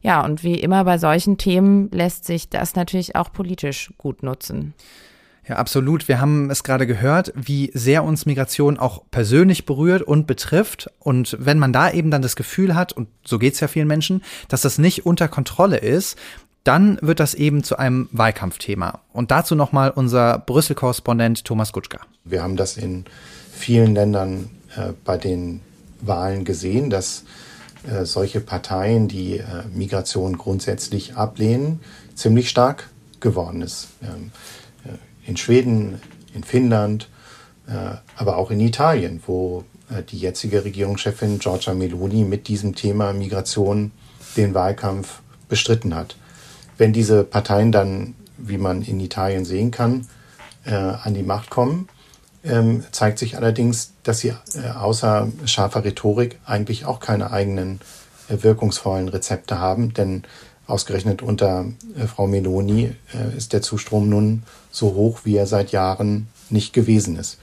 Ja, und wie immer bei solchen Themen lässt sich das natürlich auch politisch gut nutzen. Ja, absolut. Wir haben es gerade gehört, wie sehr uns Migration auch persönlich berührt und betrifft. Und wenn man da eben dann das Gefühl hat, und so geht es ja vielen Menschen, dass das nicht unter Kontrolle ist, dann wird das eben zu einem Wahlkampfthema. Und dazu nochmal unser Brüssel-Korrespondent Thomas Gutschka. Wir haben das in vielen Ländern äh, bei den Wahlen gesehen, dass äh, solche Parteien, die äh, Migration grundsätzlich ablehnen, ziemlich stark geworden ist. Ähm, in Schweden, in Finnland, äh, aber auch in Italien, wo äh, die jetzige Regierungschefin Giorgia Meloni mit diesem Thema Migration den Wahlkampf bestritten hat. Wenn diese Parteien dann, wie man in Italien sehen kann, äh, an die Macht kommen, ähm, zeigt sich allerdings, dass sie außer scharfer Rhetorik eigentlich auch keine eigenen wirkungsvollen Rezepte haben, denn Ausgerechnet unter Frau Meloni ist der Zustrom nun so hoch, wie er seit Jahren nicht gewesen ist.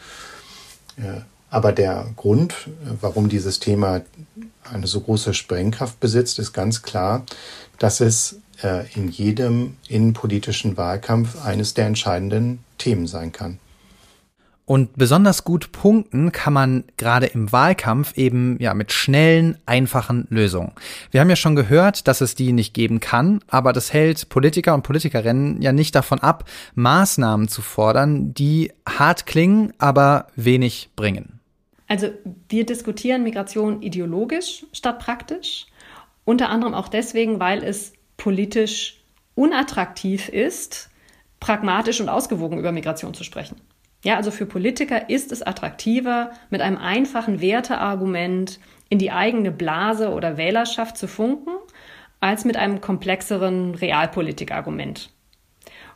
Äh, aber der Grund, äh, warum dieses Thema eine so große Sprengkraft besitzt, ist ganz klar, dass es äh, in jedem innenpolitischen Wahlkampf eines der entscheidenden Themen sein kann. Und besonders gut punkten kann man gerade im Wahlkampf eben ja mit schnellen, einfachen Lösungen. Wir haben ja schon gehört, dass es die nicht geben kann, aber das hält Politiker und Politikerinnen ja nicht davon ab, Maßnahmen zu fordern, die hart klingen, aber wenig bringen. Also wir diskutieren Migration ideologisch statt praktisch, unter anderem auch deswegen, weil es politisch unattraktiv ist, pragmatisch und ausgewogen über Migration zu sprechen. Ja, also für Politiker ist es attraktiver, mit einem einfachen Werteargument in die eigene Blase oder Wählerschaft zu funken, als mit einem komplexeren Realpolitikargument.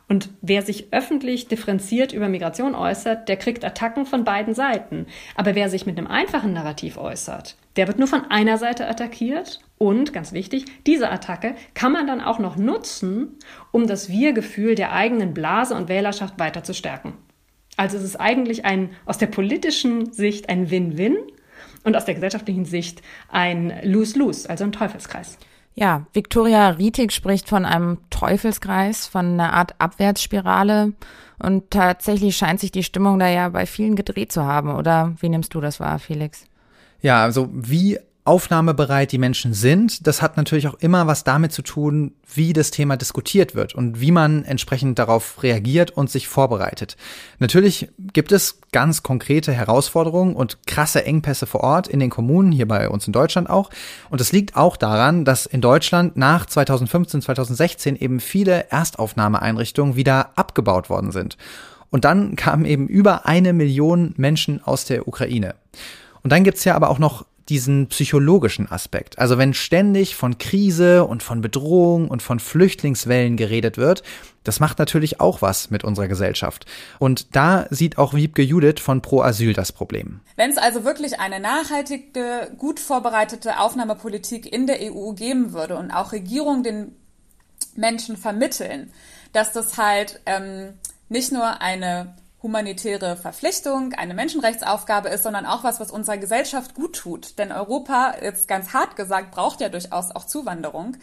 Und wer sich öffentlich differenziert über Migration äußert, der kriegt Attacken von beiden Seiten. Aber wer sich mit einem einfachen Narrativ äußert, der wird nur von einer Seite attackiert. Und, ganz wichtig, diese Attacke kann man dann auch noch nutzen, um das Wir-Gefühl der eigenen Blase und Wählerschaft weiter zu stärken. Also es ist eigentlich ein, aus der politischen Sicht ein Win-Win und aus der gesellschaftlichen Sicht ein Lose-Lose, also ein Teufelskreis. Ja, Viktoria Rietig spricht von einem Teufelskreis, von einer Art Abwärtsspirale. Und tatsächlich scheint sich die Stimmung da ja bei vielen gedreht zu haben. Oder wie nimmst du das wahr, Felix? Ja, also wie aufnahmebereit die Menschen sind, das hat natürlich auch immer was damit zu tun, wie das Thema diskutiert wird und wie man entsprechend darauf reagiert und sich vorbereitet. Natürlich gibt es ganz konkrete Herausforderungen und krasse Engpässe vor Ort in den Kommunen, hier bei uns in Deutschland auch. Und es liegt auch daran, dass in Deutschland nach 2015, 2016 eben viele Erstaufnahmeeinrichtungen wieder abgebaut worden sind. Und dann kamen eben über eine Million Menschen aus der Ukraine. Und dann gibt's ja aber auch noch diesen psychologischen Aspekt. Also wenn ständig von Krise und von Bedrohung und von Flüchtlingswellen geredet wird, das macht natürlich auch was mit unserer Gesellschaft. Und da sieht auch Wiebke Judith von Pro Asyl das Problem. Wenn es also wirklich eine nachhaltige, gut vorbereitete Aufnahmepolitik in der EU geben würde und auch Regierungen den Menschen vermitteln, dass das halt ähm, nicht nur eine humanitäre Verpflichtung, eine Menschenrechtsaufgabe ist, sondern auch was, was unserer Gesellschaft gut tut. Denn Europa, jetzt ganz hart gesagt, braucht ja durchaus auch Zuwanderung.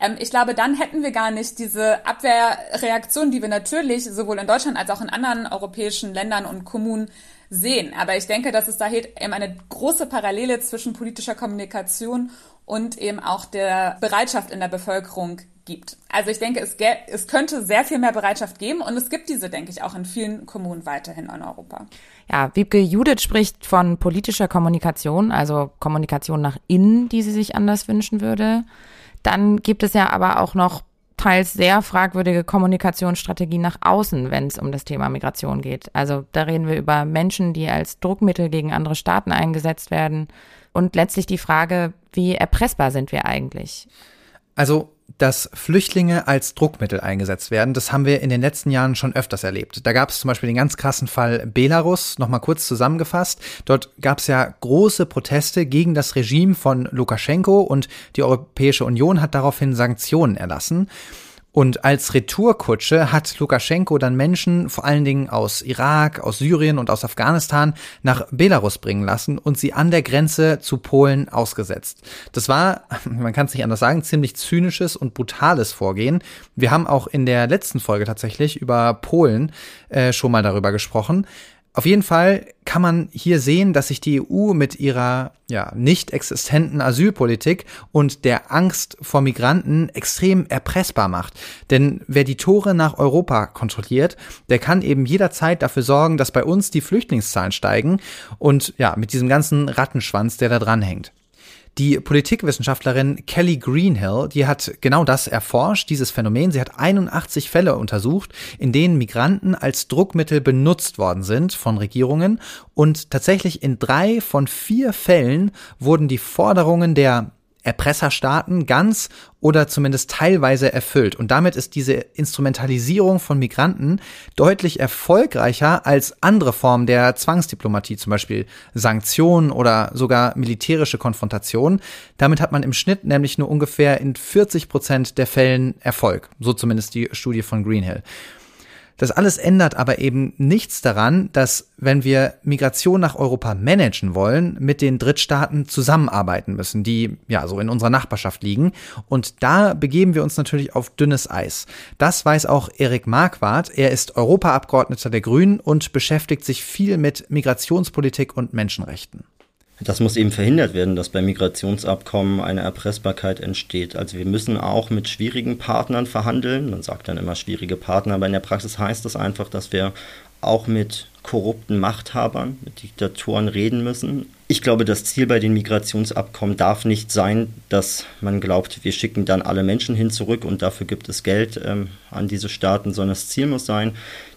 Ähm, ich glaube, dann hätten wir gar nicht diese Abwehrreaktion, die wir natürlich sowohl in Deutschland als auch in anderen europäischen Ländern und Kommunen sehen. Aber ich denke, dass es da eben eine große Parallele zwischen politischer Kommunikation und eben auch der Bereitschaft in der Bevölkerung gibt. Also ich denke, es, es könnte sehr viel mehr Bereitschaft geben und es gibt diese, denke ich, auch in vielen Kommunen weiterhin in Europa. Ja, Wiebke Judith spricht von politischer Kommunikation, also Kommunikation nach innen, die sie sich anders wünschen würde. Dann gibt es ja aber auch noch teils sehr fragwürdige Kommunikationsstrategien nach außen, wenn es um das Thema Migration geht. Also da reden wir über Menschen, die als Druckmittel gegen andere Staaten eingesetzt werden und letztlich die Frage, wie erpressbar sind wir eigentlich? Also dass Flüchtlinge als Druckmittel eingesetzt werden, das haben wir in den letzten Jahren schon öfters erlebt. Da gab es zum Beispiel den ganz krassen Fall Belarus, nochmal kurz zusammengefasst. Dort gab es ja große Proteste gegen das Regime von Lukaschenko und die Europäische Union hat daraufhin Sanktionen erlassen. Und als Retourkutsche hat Lukaschenko dann Menschen, vor allen Dingen aus Irak, aus Syrien und aus Afghanistan, nach Belarus bringen lassen und sie an der Grenze zu Polen ausgesetzt. Das war, man kann es nicht anders sagen, ziemlich zynisches und brutales Vorgehen. Wir haben auch in der letzten Folge tatsächlich über Polen äh, schon mal darüber gesprochen. Auf jeden Fall kann man hier sehen, dass sich die EU mit ihrer ja, nicht existenten Asylpolitik und der Angst vor Migranten extrem erpressbar macht. Denn wer die Tore nach Europa kontrolliert, der kann eben jederzeit dafür sorgen, dass bei uns die Flüchtlingszahlen steigen und ja, mit diesem ganzen Rattenschwanz, der da dran hängt. Die Politikwissenschaftlerin Kelly Greenhill, die hat genau das erforscht, dieses Phänomen. Sie hat 81 Fälle untersucht, in denen Migranten als Druckmittel benutzt worden sind von Regierungen. Und tatsächlich in drei von vier Fällen wurden die Forderungen der Erpresserstaaten ganz oder zumindest teilweise erfüllt. Und damit ist diese Instrumentalisierung von Migranten deutlich erfolgreicher als andere Formen der Zwangsdiplomatie, zum Beispiel Sanktionen oder sogar militärische Konfrontationen. Damit hat man im Schnitt nämlich nur ungefähr in 40 Prozent der Fällen Erfolg. So zumindest die Studie von Greenhill. Das alles ändert aber eben nichts daran, dass wenn wir Migration nach Europa managen wollen, mit den Drittstaaten zusammenarbeiten müssen, die ja so in unserer Nachbarschaft liegen. Und da begeben wir uns natürlich auf dünnes Eis. Das weiß auch Erik Marquardt. Er ist Europaabgeordneter der Grünen und beschäftigt sich viel mit Migrationspolitik und Menschenrechten. Das muss eben verhindert werden, dass bei Migrationsabkommen eine Erpressbarkeit entsteht. Also wir müssen auch mit schwierigen Partnern verhandeln. Man sagt dann immer schwierige Partner, aber in der Praxis heißt das einfach, dass wir auch mit korrupten Machthabern, mit Diktatoren reden müssen. Ich glaube, das Ziel bei den Migrationsabkommen darf nicht sein, dass man glaubt, wir schicken dann alle Menschen hin zurück und dafür gibt es Geld ähm, an diese Staaten, sondern das Ziel muss sein,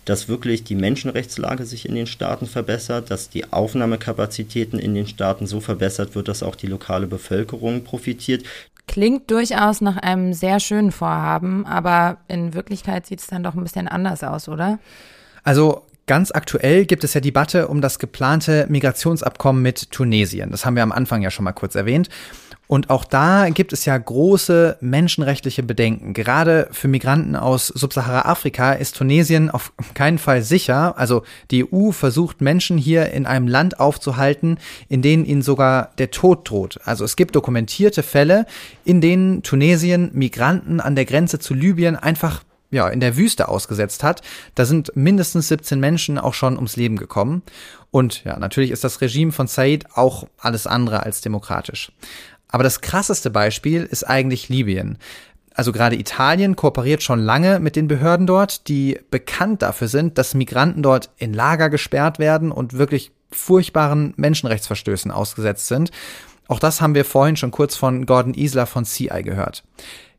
dass wirklich die Menschenrechtslage sich in den Staaten verbessert, dass die Aufnahmekapazitäten in den Staaten so verbessert wird, dass auch die lokale Bevölkerung profitiert. Klingt durchaus nach einem sehr schönen Vorhaben, aber in Wirklichkeit sieht es dann doch ein bisschen anders aus, oder? Also Ganz aktuell gibt es ja Debatte um das geplante Migrationsabkommen mit Tunesien. Das haben wir am Anfang ja schon mal kurz erwähnt. Und auch da gibt es ja große menschenrechtliche Bedenken. Gerade für Migranten aus Subsahara-Afrika ist Tunesien auf keinen Fall sicher. Also die EU versucht Menschen hier in einem Land aufzuhalten, in denen ihnen sogar der Tod droht. Also es gibt dokumentierte Fälle, in denen Tunesien Migranten an der Grenze zu Libyen einfach ja, in der Wüste ausgesetzt hat. Da sind mindestens 17 Menschen auch schon ums Leben gekommen. Und ja, natürlich ist das Regime von Said auch alles andere als demokratisch. Aber das krasseste Beispiel ist eigentlich Libyen. Also gerade Italien kooperiert schon lange mit den Behörden dort, die bekannt dafür sind, dass Migranten dort in Lager gesperrt werden und wirklich furchtbaren Menschenrechtsverstößen ausgesetzt sind. Auch das haben wir vorhin schon kurz von Gordon Isler von CI gehört.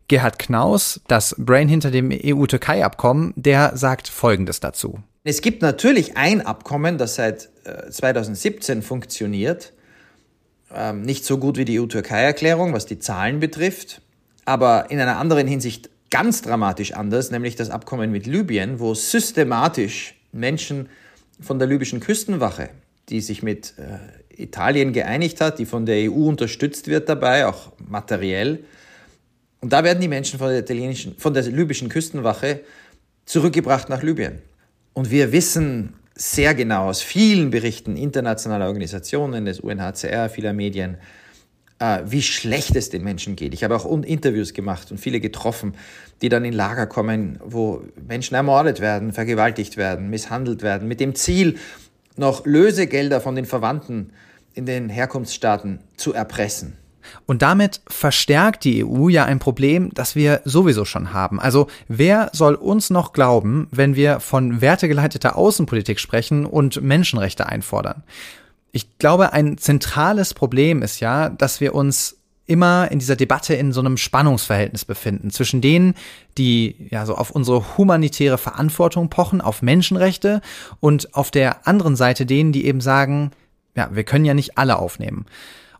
Gerhard Knaus, das Brain hinter dem EU-Türkei-Abkommen, der sagt Folgendes dazu. Es gibt natürlich ein Abkommen, das seit 2017 äh, funktioniert. Ähm, nicht so gut wie die EU-Türkei-Erklärung, was die Zahlen betrifft, aber in einer anderen Hinsicht ganz dramatisch anders, nämlich das Abkommen mit Libyen, wo systematisch Menschen von der libyschen Küstenwache, die sich mit äh, Italien geeinigt hat, die von der EU unterstützt wird dabei, auch materiell, und da werden die Menschen von der, italienischen, von der libyschen Küstenwache zurückgebracht nach Libyen. Und wir wissen sehr genau aus vielen Berichten internationaler Organisationen, des UNHCR, vieler Medien, äh, wie schlecht es den Menschen geht. Ich habe auch Interviews gemacht und viele getroffen, die dann in Lager kommen, wo Menschen ermordet werden, vergewaltigt werden, misshandelt werden, mit dem Ziel, noch Lösegelder von den Verwandten in den Herkunftsstaaten zu erpressen. Und damit verstärkt die EU ja ein Problem, das wir sowieso schon haben. Also wer soll uns noch glauben, wenn wir von wertegeleiteter Außenpolitik sprechen und Menschenrechte einfordern? Ich glaube, ein zentrales Problem ist ja, dass wir uns immer in dieser Debatte in so einem Spannungsverhältnis befinden zwischen denen, die ja so auf unsere humanitäre Verantwortung pochen, auf Menschenrechte und auf der anderen Seite denen, die eben sagen, ja, wir können ja nicht alle aufnehmen.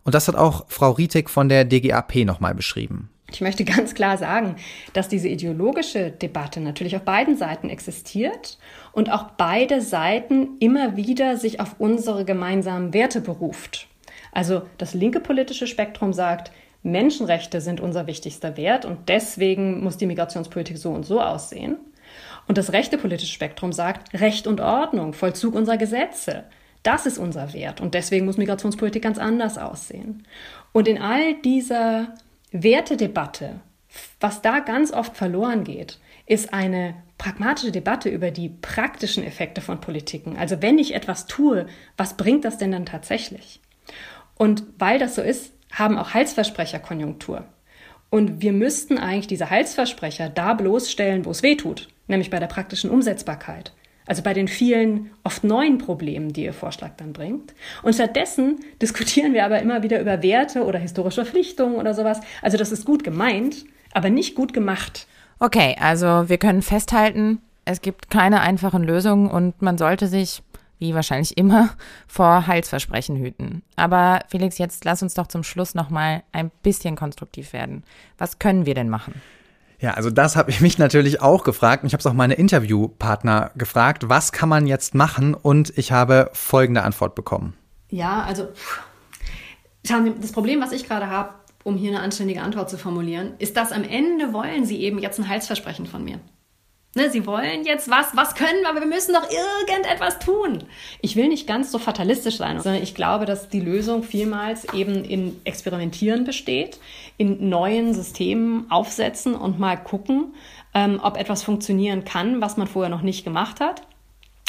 Und das hat auch Frau Rietek von der DGAP nochmal beschrieben. Ich möchte ganz klar sagen, dass diese ideologische Debatte natürlich auf beiden Seiten existiert und auch beide Seiten immer wieder sich auf unsere gemeinsamen Werte beruft. Also das linke politische Spektrum sagt, Menschenrechte sind unser wichtigster Wert und deswegen muss die Migrationspolitik so und so aussehen. Und das rechte politische Spektrum sagt, Recht und Ordnung, Vollzug unserer Gesetze. Das ist unser Wert und deswegen muss Migrationspolitik ganz anders aussehen. Und in all dieser Wertedebatte, was da ganz oft verloren geht, ist eine pragmatische Debatte über die praktischen Effekte von Politiken. Also wenn ich etwas tue, was bringt das denn dann tatsächlich? Und weil das so ist, haben auch Heilsversprecher Konjunktur. Und wir müssten eigentlich diese Heilsversprecher da bloßstellen, wo es weh tut, nämlich bei der praktischen Umsetzbarkeit. Also bei den vielen, oft neuen Problemen, die Ihr Vorschlag dann bringt. Und stattdessen diskutieren wir aber immer wieder über Werte oder historische Verpflichtungen oder sowas. Also das ist gut gemeint, aber nicht gut gemacht. Okay, also wir können festhalten, es gibt keine einfachen Lösungen und man sollte sich, wie wahrscheinlich immer, vor Heilsversprechen hüten. Aber Felix, jetzt lass uns doch zum Schluss nochmal ein bisschen konstruktiv werden. Was können wir denn machen? Ja, also das habe ich mich natürlich auch gefragt. Ich habe es auch meine Interviewpartner gefragt, was kann man jetzt machen? Und ich habe folgende Antwort bekommen. Ja, also schauen Sie, das Problem, was ich gerade habe, um hier eine anständige Antwort zu formulieren, ist, dass am Ende wollen Sie eben jetzt ein Heilsversprechen von mir. Ne, sie wollen jetzt was, was können, aber wir müssen doch irgendetwas tun. Ich will nicht ganz so fatalistisch sein, sondern ich glaube, dass die Lösung vielmals eben in Experimentieren besteht, in neuen Systemen aufsetzen und mal gucken, ähm, ob etwas funktionieren kann, was man vorher noch nicht gemacht hat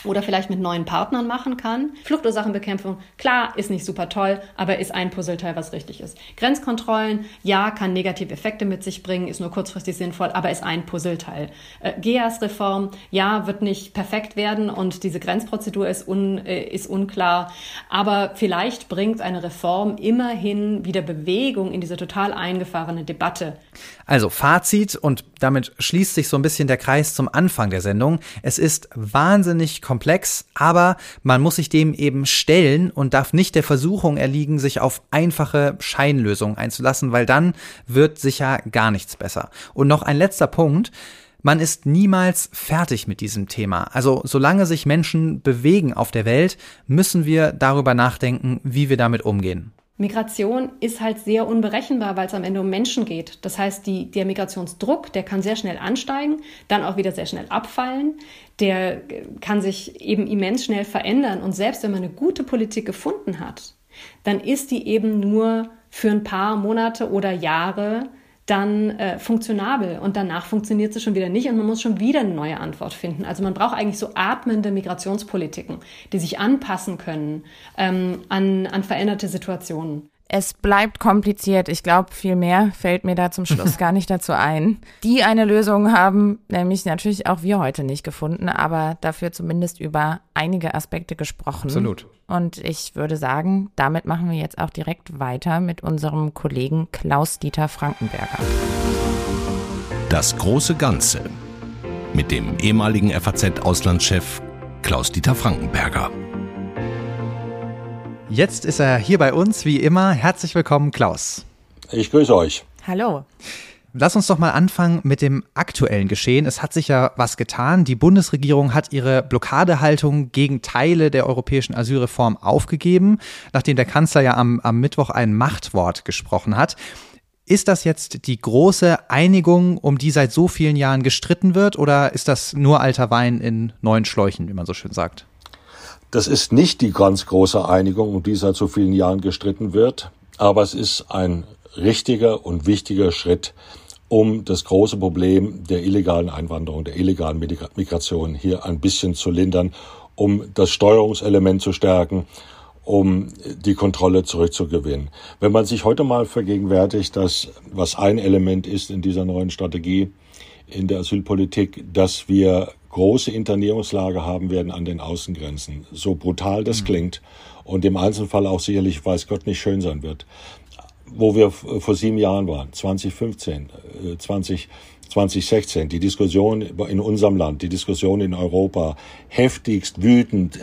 oder vielleicht mit neuen Partnern machen kann. Fluchtursachenbekämpfung, klar, ist nicht super toll, aber ist ein Puzzleteil, was richtig ist. Grenzkontrollen, ja, kann negative Effekte mit sich bringen, ist nur kurzfristig sinnvoll, aber ist ein Puzzleteil. Äh, GEAS-Reform, ja, wird nicht perfekt werden und diese Grenzprozedur ist, un, äh, ist unklar, aber vielleicht bringt eine Reform immerhin wieder Bewegung in diese total eingefahrene Debatte. Also Fazit und damit schließt sich so ein bisschen der Kreis zum Anfang der Sendung. Es ist wahnsinnig komplex, aber man muss sich dem eben stellen und darf nicht der Versuchung erliegen, sich auf einfache Scheinlösungen einzulassen, weil dann wird sicher gar nichts besser. Und noch ein letzter Punkt. Man ist niemals fertig mit diesem Thema. Also solange sich Menschen bewegen auf der Welt, müssen wir darüber nachdenken, wie wir damit umgehen. Migration ist halt sehr unberechenbar, weil es am Ende um Menschen geht. Das heißt, die, der Migrationsdruck, der kann sehr schnell ansteigen, dann auch wieder sehr schnell abfallen. Der kann sich eben immens schnell verändern. Und selbst wenn man eine gute Politik gefunden hat, dann ist die eben nur für ein paar Monate oder Jahre dann äh, funktionabel und danach funktioniert sie schon wieder nicht und man muss schon wieder eine neue Antwort finden. Also man braucht eigentlich so atmende Migrationspolitiken, die sich anpassen können ähm, an, an veränderte Situationen. Es bleibt kompliziert. Ich glaube, viel mehr fällt mir da zum Schluss gar nicht dazu ein. Die eine Lösung haben nämlich natürlich auch wir heute nicht gefunden, aber dafür zumindest über einige Aspekte gesprochen. Absolut. Und ich würde sagen, damit machen wir jetzt auch direkt weiter mit unserem Kollegen Klaus-Dieter Frankenberger. Das große Ganze mit dem ehemaligen FAZ-Auslandschef Klaus-Dieter Frankenberger. Jetzt ist er hier bei uns, wie immer. Herzlich willkommen, Klaus. Ich grüße euch. Hallo. Lass uns doch mal anfangen mit dem aktuellen Geschehen. Es hat sich ja was getan. Die Bundesregierung hat ihre Blockadehaltung gegen Teile der europäischen Asylreform aufgegeben, nachdem der Kanzler ja am, am Mittwoch ein Machtwort gesprochen hat. Ist das jetzt die große Einigung, um die seit so vielen Jahren gestritten wird, oder ist das nur alter Wein in neuen Schläuchen, wie man so schön sagt? Das ist nicht die ganz große Einigung, um die seit so vielen Jahren gestritten wird, aber es ist ein richtiger und wichtiger Schritt, um das große Problem der illegalen Einwanderung, der illegalen Migration hier ein bisschen zu lindern, um das Steuerungselement zu stärken, um die Kontrolle zurückzugewinnen. Wenn man sich heute mal vergegenwärtigt, dass was ein Element ist in dieser neuen Strategie in der Asylpolitik, dass wir große Internierungslager haben werden an den Außengrenzen. So brutal das mhm. klingt und im Einzelfall auch sicherlich, weiß Gott, nicht schön sein wird. Wo wir vor sieben Jahren waren, 2015, 20, 2016, die Diskussion in unserem Land, die Diskussion in Europa heftigst, wütend,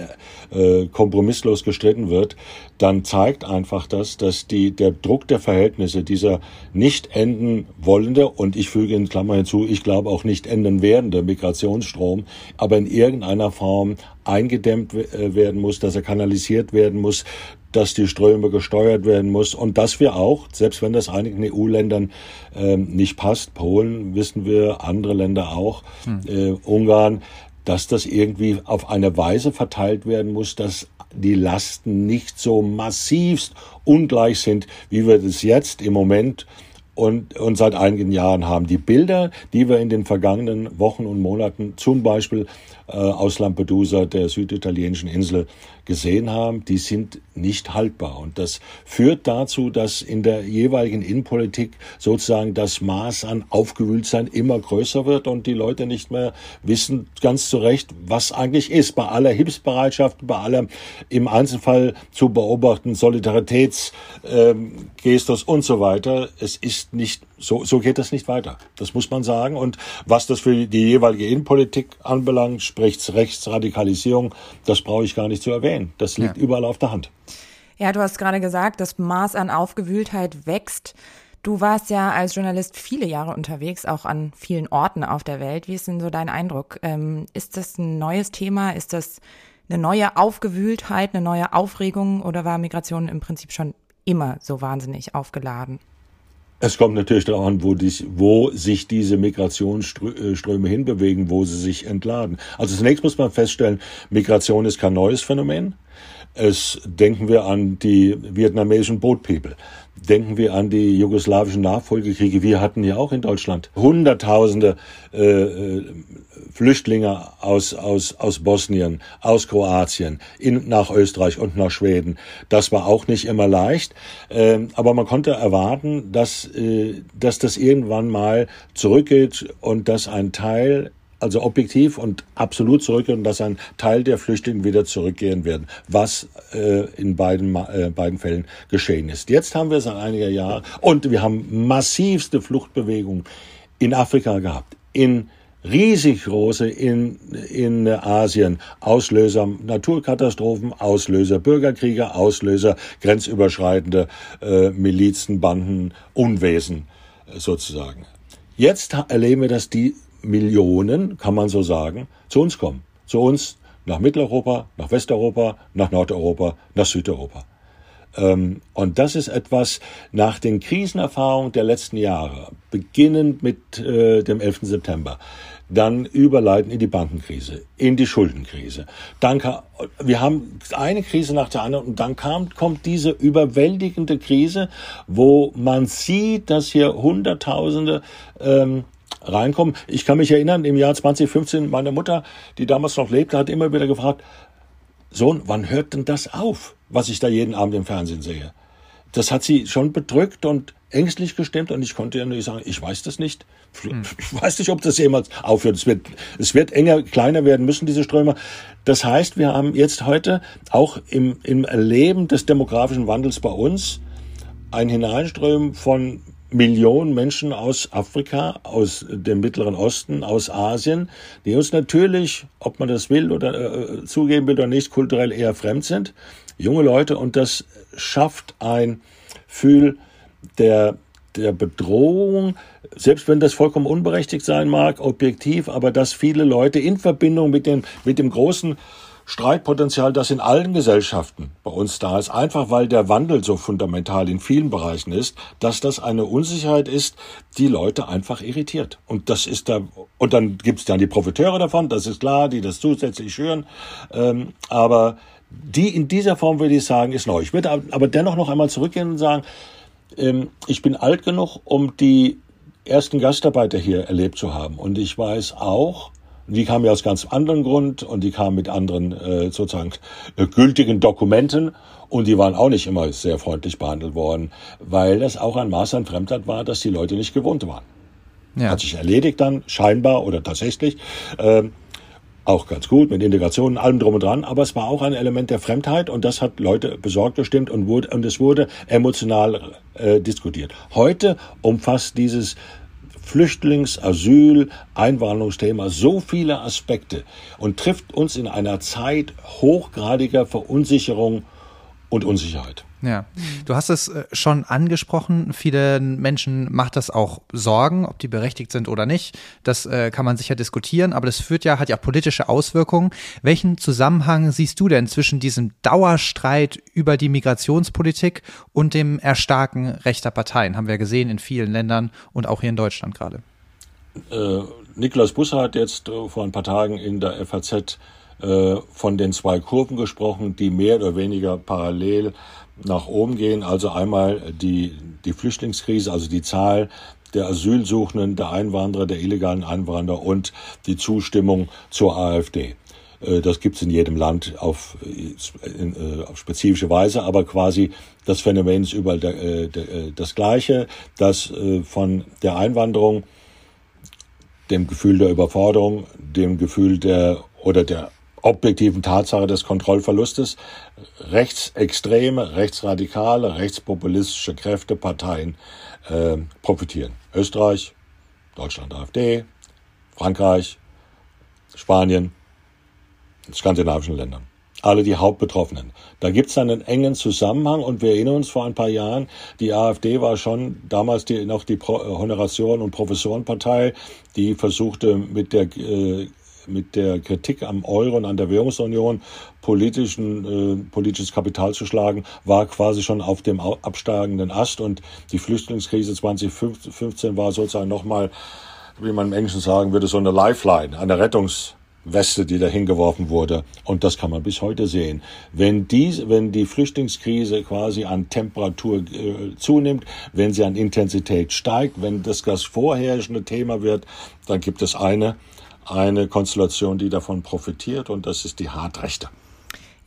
äh, kompromisslos gestritten wird, dann zeigt einfach das, dass die, der Druck der Verhältnisse, dieser nicht enden wollende und ich füge in Klammern hinzu, ich glaube auch nicht enden werdende Migrationsstrom, aber in irgendeiner Form eingedämmt äh, werden muss, dass er kanalisiert werden muss, dass die Ströme gesteuert werden muss und dass wir auch, selbst wenn das einigen EU-Ländern ähm, nicht passt, Polen wissen wir, andere Länder auch, hm. äh, Ungarn, dass das irgendwie auf eine Weise verteilt werden muss, dass die Lasten nicht so massivst ungleich sind, wie wir das jetzt im Moment und, und seit einigen Jahren haben. Die Bilder, die wir in den vergangenen Wochen und Monaten zum Beispiel äh, aus Lampedusa, der süditalienischen Insel, gesehen haben, die sind nicht haltbar. Und das führt dazu, dass in der jeweiligen Innenpolitik sozusagen das Maß an Aufgewühltsein immer größer wird und die Leute nicht mehr wissen ganz zu Recht, was eigentlich ist. Bei aller Hilfsbereitschaft, bei allem im Einzelfall zu beobachten Solidaritätsgestus ähm, und so weiter. Es ist nicht so, so geht das nicht weiter. Das muss man sagen. Und was das für die jeweilige Innenpolitik anbelangt, sprich Rechtsradikalisierung, das brauche ich gar nicht zu erwähnen. Das liegt ja. überall auf der Hand. Ja, du hast gerade gesagt, das Maß an Aufgewühltheit wächst. Du warst ja als Journalist viele Jahre unterwegs, auch an vielen Orten auf der Welt. Wie ist denn so dein Eindruck? Ähm, ist das ein neues Thema? Ist das eine neue Aufgewühltheit, eine neue Aufregung oder war Migration im Prinzip schon immer so wahnsinnig aufgeladen? Es kommt natürlich darauf an, wo, dies, wo sich diese Migrationsströme hinbewegen, wo sie sich entladen. Also zunächst muss man feststellen, Migration ist kein neues Phänomen. Es denken wir an die vietnamesischen Boat People. Denken wir an die jugoslawischen Nachfolgekriege. Wir hatten ja auch in Deutschland Hunderttausende äh, äh, Flüchtlinge aus, aus, aus Bosnien, aus Kroatien, in, nach Österreich und nach Schweden. Das war auch nicht immer leicht, äh, aber man konnte erwarten, dass, äh, dass das irgendwann mal zurückgeht und dass ein Teil also objektiv und absolut zurückgehen, dass ein Teil der Flüchtlinge wieder zurückgehen werden, was äh, in beiden, äh, beiden Fällen geschehen ist. Jetzt haben wir seit einiger Jahren und wir haben massivste Fluchtbewegungen in Afrika gehabt, in riesig große in, in Asien. Auslöser Naturkatastrophen, Auslöser Bürgerkriege, Auslöser grenzüberschreitende äh, Milizen, Banden, Unwesen äh, sozusagen. Jetzt erleben wir, dass die Millionen, kann man so sagen, zu uns kommen. Zu uns nach Mitteleuropa, nach Westeuropa, nach Nordeuropa, nach Südeuropa. Ähm, und das ist etwas nach den Krisenerfahrungen der letzten Jahre, beginnend mit äh, dem 11. September, dann überleiten in die Bankenkrise, in die Schuldenkrise. Dann kam, wir haben eine Krise nach der anderen und dann kam, kommt diese überwältigende Krise, wo man sieht, dass hier Hunderttausende ähm, reinkommen. Ich kann mich erinnern, im Jahr 2015, meine Mutter, die damals noch lebte, hat immer wieder gefragt, Sohn, wann hört denn das auf, was ich da jeden Abend im Fernsehen sehe? Das hat sie schon bedrückt und ängstlich gestimmt und ich konnte ihr nur sagen, ich weiß das nicht. Hm. Ich weiß nicht, ob das jemals aufhört. Es wird, es wird enger, kleiner werden müssen, diese Ströme. Das heißt, wir haben jetzt heute auch im, im Erleben des demografischen Wandels bei uns ein Hineinströmen von Millionen Menschen aus Afrika, aus dem Mittleren Osten, aus Asien, die uns natürlich, ob man das will oder äh, zugeben will oder nicht, kulturell eher fremd sind. Junge Leute und das schafft ein Gefühl der der Bedrohung, selbst wenn das vollkommen unberechtigt sein mag, objektiv, aber dass viele Leute in Verbindung mit dem, mit dem großen Streitpotenzial, das in allen Gesellschaften bei uns da ist, einfach weil der Wandel so fundamental in vielen Bereichen ist, dass das eine Unsicherheit ist, die Leute einfach irritiert. Und das ist da, und dann gibt es dann die Profiteure davon, das ist klar, die das zusätzlich schüren, ähm, aber die in dieser Form würde ich sagen, ist neu. Ich würde aber dennoch noch einmal zurückgehen und sagen, ähm, ich bin alt genug, um die ersten Gastarbeiter hier erlebt zu haben. Und ich weiß auch, die kamen ja aus ganz anderen Grund und die kamen mit anderen äh, sozusagen äh, gültigen Dokumenten und die waren auch nicht immer sehr freundlich behandelt worden, weil das auch ein Maß an Fremdheit war, dass die Leute nicht gewohnt waren. Ja. Hat sich erledigt dann, scheinbar oder tatsächlich. Ähm, auch ganz gut mit Integration und allem drum und dran, aber es war auch ein Element der Fremdheit und das hat Leute besorgt gestimmt und, wurde, und es wurde emotional äh, diskutiert. Heute umfasst dieses Flüchtlings-, Asyl-, Einwanderungsthema so viele Aspekte und trifft uns in einer Zeit hochgradiger Verunsicherung und Unsicherheit. Ja, du hast es äh, schon angesprochen. Vielen Menschen macht das auch Sorgen, ob die berechtigt sind oder nicht. Das äh, kann man sicher diskutieren, aber das führt ja, hat ja politische Auswirkungen. Welchen Zusammenhang siehst du denn zwischen diesem Dauerstreit über die Migrationspolitik und dem Erstarken rechter Parteien? Haben wir gesehen in vielen Ländern und auch hier in Deutschland gerade. Äh, Niklas Busser hat jetzt äh, vor ein paar Tagen in der FAZ äh, von den zwei Kurven gesprochen, die mehr oder weniger parallel nach oben gehen. Also einmal die, die Flüchtlingskrise, also die Zahl der Asylsuchenden, der Einwanderer, der illegalen Einwanderer und die Zustimmung zur AfD. Äh, das gibt es in jedem Land auf, in, äh, auf spezifische Weise, aber quasi das Phänomen ist überall der, äh, der, das Gleiche, dass von der Einwanderung, dem Gefühl der Überforderung, dem Gefühl der oder der objektiven Tatsache des Kontrollverlustes rechtsextreme, rechtsradikale, rechtspopulistische Kräfte, Parteien äh, profitieren. Österreich, Deutschland AfD, Frankreich, Spanien, skandinavischen Ländern. Alle die Hauptbetroffenen. Da gibt es einen engen Zusammenhang und wir erinnern uns vor ein paar Jahren, die AfD war schon damals die, noch die Pro Honoration- und Professorenpartei, die versuchte mit der äh, mit der Kritik am Euro und an der Währungsunion politischen, äh, politisches Kapital zu schlagen, war quasi schon auf dem absteigenden Ast und die Flüchtlingskrise 2015 war sozusagen nochmal, wie man im Englischen sagen würde, so eine Lifeline, eine Rettungs Weste, die da hingeworfen wurde. Und das kann man bis heute sehen. Wenn, die, wenn die Flüchtlingskrise quasi an Temperatur äh, zunimmt, wenn sie an Intensität steigt, wenn das das vorherrschende Thema wird, dann gibt es eine eine Konstellation, die davon profitiert und das ist die Hartrechte.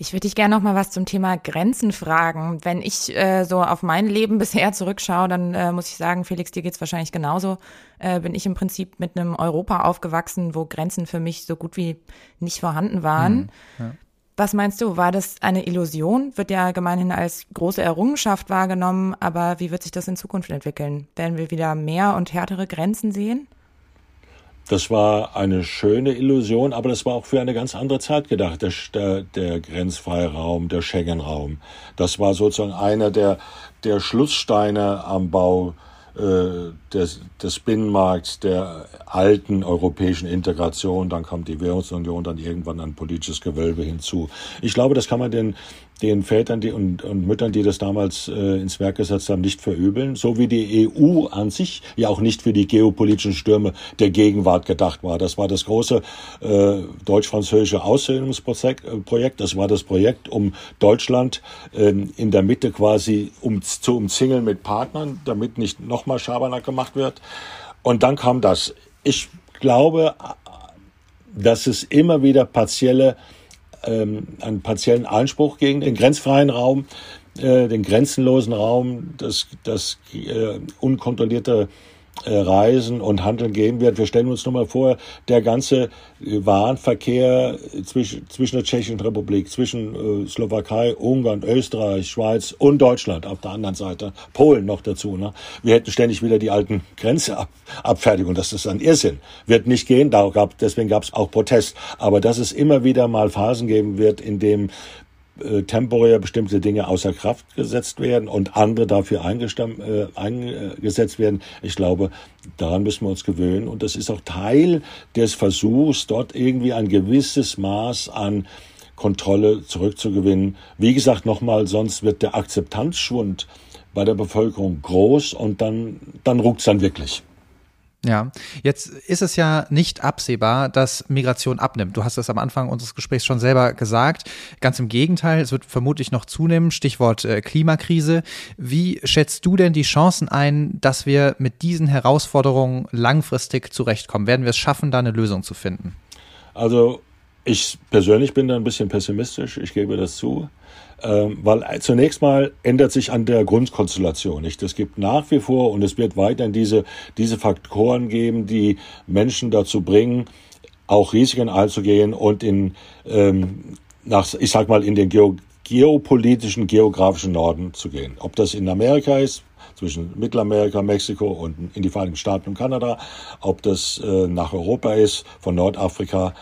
Ich würde dich gerne noch mal was zum Thema Grenzen fragen. Wenn ich äh, so auf mein Leben bisher zurückschaue, dann äh, muss ich sagen, Felix, dir geht's wahrscheinlich genauso. Äh, bin ich im Prinzip mit einem Europa aufgewachsen, wo Grenzen für mich so gut wie nicht vorhanden waren. Hm, ja. Was meinst du, war das eine Illusion? Wird ja gemeinhin als große Errungenschaft wahrgenommen, aber wie wird sich das in Zukunft entwickeln? Werden wir wieder mehr und härtere Grenzen sehen? Das war eine schöne Illusion, aber das war auch für eine ganz andere Zeit gedacht. Der, der, der grenzfreie Raum, der Schengen-Raum. Das war sozusagen einer der, der Schlusssteine am Bau äh, des, des Binnenmarkts, der alten europäischen Integration. Dann kam die Währungsunion, dann irgendwann ein politisches Gewölbe hinzu. Ich glaube, das kann man den, den Vätern die, und, und Müttern, die das damals äh, ins Werk gesetzt haben, nicht verübeln. So wie die EU an sich ja auch nicht für die geopolitischen Stürme der Gegenwart gedacht war. Das war das große äh, deutsch-französische Aussöhnungsprojekt. Äh, das war das Projekt, um Deutschland äh, in der Mitte quasi um, zu umzingeln mit Partnern, damit nicht nochmal Schabernack gemacht wird. Und dann kam das. Ich glaube, dass es immer wieder partielle ähm, einen partiellen Einspruch gegen den grenzfreien Raum, äh, den grenzenlosen Raum, das, das äh, unkontrollierte Reisen und Handeln geben wird. Wir stellen uns nur mal vor, der ganze äh, Warenverkehr zwischen, zwischen der Tschechischen Republik, zwischen äh, Slowakei, Ungarn, Österreich, Schweiz und Deutschland auf der anderen Seite, Polen noch dazu. Ne? Wir hätten ständig wieder die alten Grenzabfertigungen. Das ist ein Irrsinn. Wird nicht gehen, deswegen gab es auch Protest. Aber dass es immer wieder mal Phasen geben wird, in dem äh, temporär bestimmte Dinge außer Kraft gesetzt werden und andere dafür äh, eingesetzt werden. Ich glaube, daran müssen wir uns gewöhnen. Und das ist auch Teil des Versuchs, dort irgendwie ein gewisses Maß an Kontrolle zurückzugewinnen. Wie gesagt, nochmal, sonst wird der Akzeptanzschwund bei der Bevölkerung groß und dann, dann ruckt's dann wirklich. Ja, jetzt ist es ja nicht absehbar, dass Migration abnimmt. Du hast es am Anfang unseres Gesprächs schon selber gesagt. Ganz im Gegenteil, es wird vermutlich noch zunehmen. Stichwort äh, Klimakrise. Wie schätzt du denn die Chancen ein, dass wir mit diesen Herausforderungen langfristig zurechtkommen? Werden wir es schaffen, da eine Lösung zu finden? Also ich persönlich bin da ein bisschen pessimistisch. Ich gebe das zu. Ähm, weil zunächst mal ändert sich an der Grundkonstellation nicht. Es gibt nach wie vor und es wird weiterhin diese, diese Faktoren geben, die Menschen dazu bringen, auch Risiken einzugehen und in, ähm, nach, ich sag mal, in den Geo geopolitischen, geografischen Norden zu gehen. Ob das in Amerika ist, zwischen Mittelamerika, Mexiko und in die Vereinigten Staaten und Kanada, ob das äh, nach Europa ist, von Nordafrika,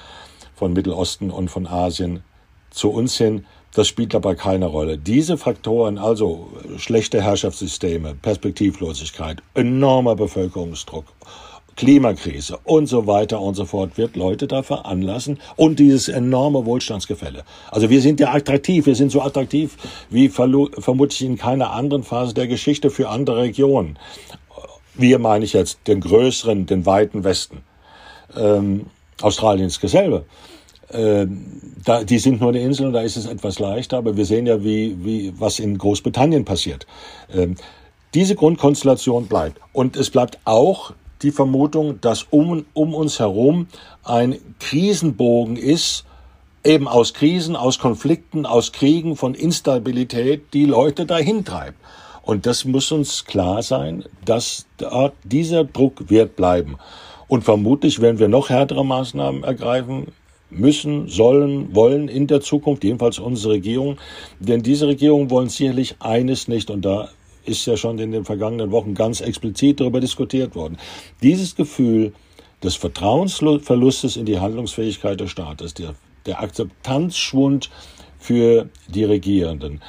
von Mittelosten und von Asien zu uns hin. Das spielt dabei keine Rolle. Diese Faktoren, also schlechte Herrschaftssysteme, Perspektivlosigkeit, enormer Bevölkerungsdruck, Klimakrise und so weiter und so fort, wird Leute da veranlassen und dieses enorme Wohlstandsgefälle. Also wir sind ja attraktiv, wir sind so attraktiv wie vermutlich in keiner anderen Phase der Geschichte für andere Regionen. Wir meine ich jetzt den größeren, den weiten Westen. Ähm, Australien ist dasselbe. Ähm, da, die sind nur eine Insel und da ist es etwas leichter, aber wir sehen ja, wie, wie, was in Großbritannien passiert. Ähm, diese Grundkonstellation bleibt. Und es bleibt auch die Vermutung, dass um, um uns herum ein Krisenbogen ist, eben aus Krisen, aus Konflikten, aus Kriegen, von Instabilität, die Leute dahin treibt. Und das muss uns klar sein, dass dort dieser Druck wird bleiben. Und vermutlich werden wir noch härtere Maßnahmen ergreifen müssen, sollen, wollen in der Zukunft, jedenfalls unsere Regierung. Denn diese Regierung wollen sicherlich eines nicht, und da ist ja schon in den vergangenen Wochen ganz explizit darüber diskutiert worden. Dieses Gefühl des Vertrauensverlustes in die Handlungsfähigkeit des Staates, der, der Akzeptanzschwund für die Regierenden,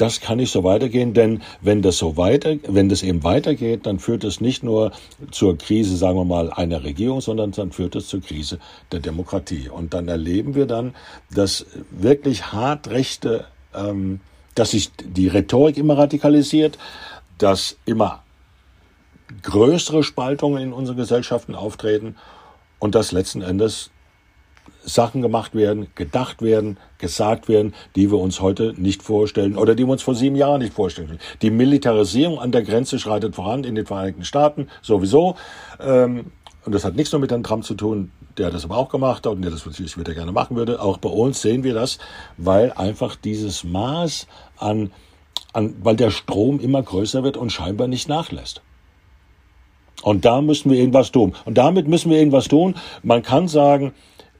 das kann nicht so weitergehen, denn wenn das so weiter, wenn das eben weitergeht, dann führt es nicht nur zur Krise, sagen wir mal, einer Regierung, sondern dann führt es zur Krise der Demokratie. Und dann erleben wir dann, dass wirklich hart rechte, ähm, dass sich die Rhetorik immer radikalisiert, dass immer größere Spaltungen in unseren Gesellschaften auftreten und dass letzten Endes Sachen gemacht werden, gedacht werden, gesagt werden, die wir uns heute nicht vorstellen oder die wir uns vor sieben Jahren nicht vorstellen. Die Militarisierung an der Grenze schreitet voran in den Vereinigten Staaten sowieso. Ähm, und das hat nichts nur mit Herrn Trump zu tun, der das aber auch gemacht hat und der das natürlich wieder gerne machen würde. Auch bei uns sehen wir das, weil einfach dieses Maß an, an weil der Strom immer größer wird und scheinbar nicht nachlässt. Und da müssen wir irgendwas tun. Und damit müssen wir irgendwas tun. Man kann sagen,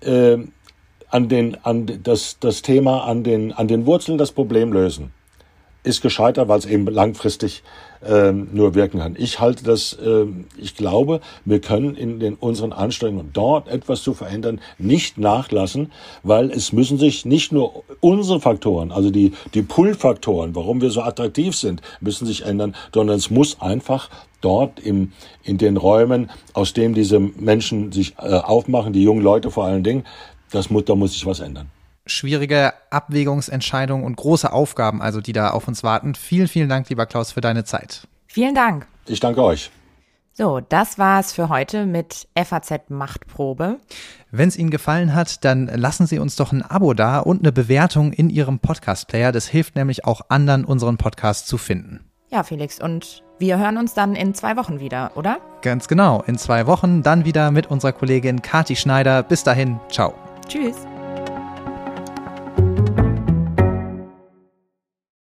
äh, an den, an das, das Thema an den, an den Wurzeln das Problem lösen, ist gescheitert, weil es eben langfristig ähm, nur wirken kann. Ich halte das, ähm, ich glaube, wir können in den, unseren Anstrengungen dort etwas zu verändern nicht nachlassen, weil es müssen sich nicht nur unsere Faktoren, also die, die Pull-Faktoren, warum wir so attraktiv sind, müssen sich ändern, sondern es muss einfach dort im, in den Räumen, aus denen diese Menschen sich äh, aufmachen, die jungen Leute vor allen Dingen, das muss, da muss sich was ändern. Schwierige Abwägungsentscheidungen und große Aufgaben, also die da auf uns warten. Vielen, vielen Dank, lieber Klaus, für deine Zeit. Vielen Dank. Ich danke euch. So, das war's für heute mit FAZ Machtprobe. Wenn es Ihnen gefallen hat, dann lassen Sie uns doch ein Abo da und eine Bewertung in Ihrem Podcast-Player. Das hilft nämlich auch anderen, unseren Podcast zu finden. Ja, Felix, und wir hören uns dann in zwei Wochen wieder, oder? Ganz genau, in zwei Wochen dann wieder mit unserer Kollegin Kati Schneider. Bis dahin, ciao. Tschüss.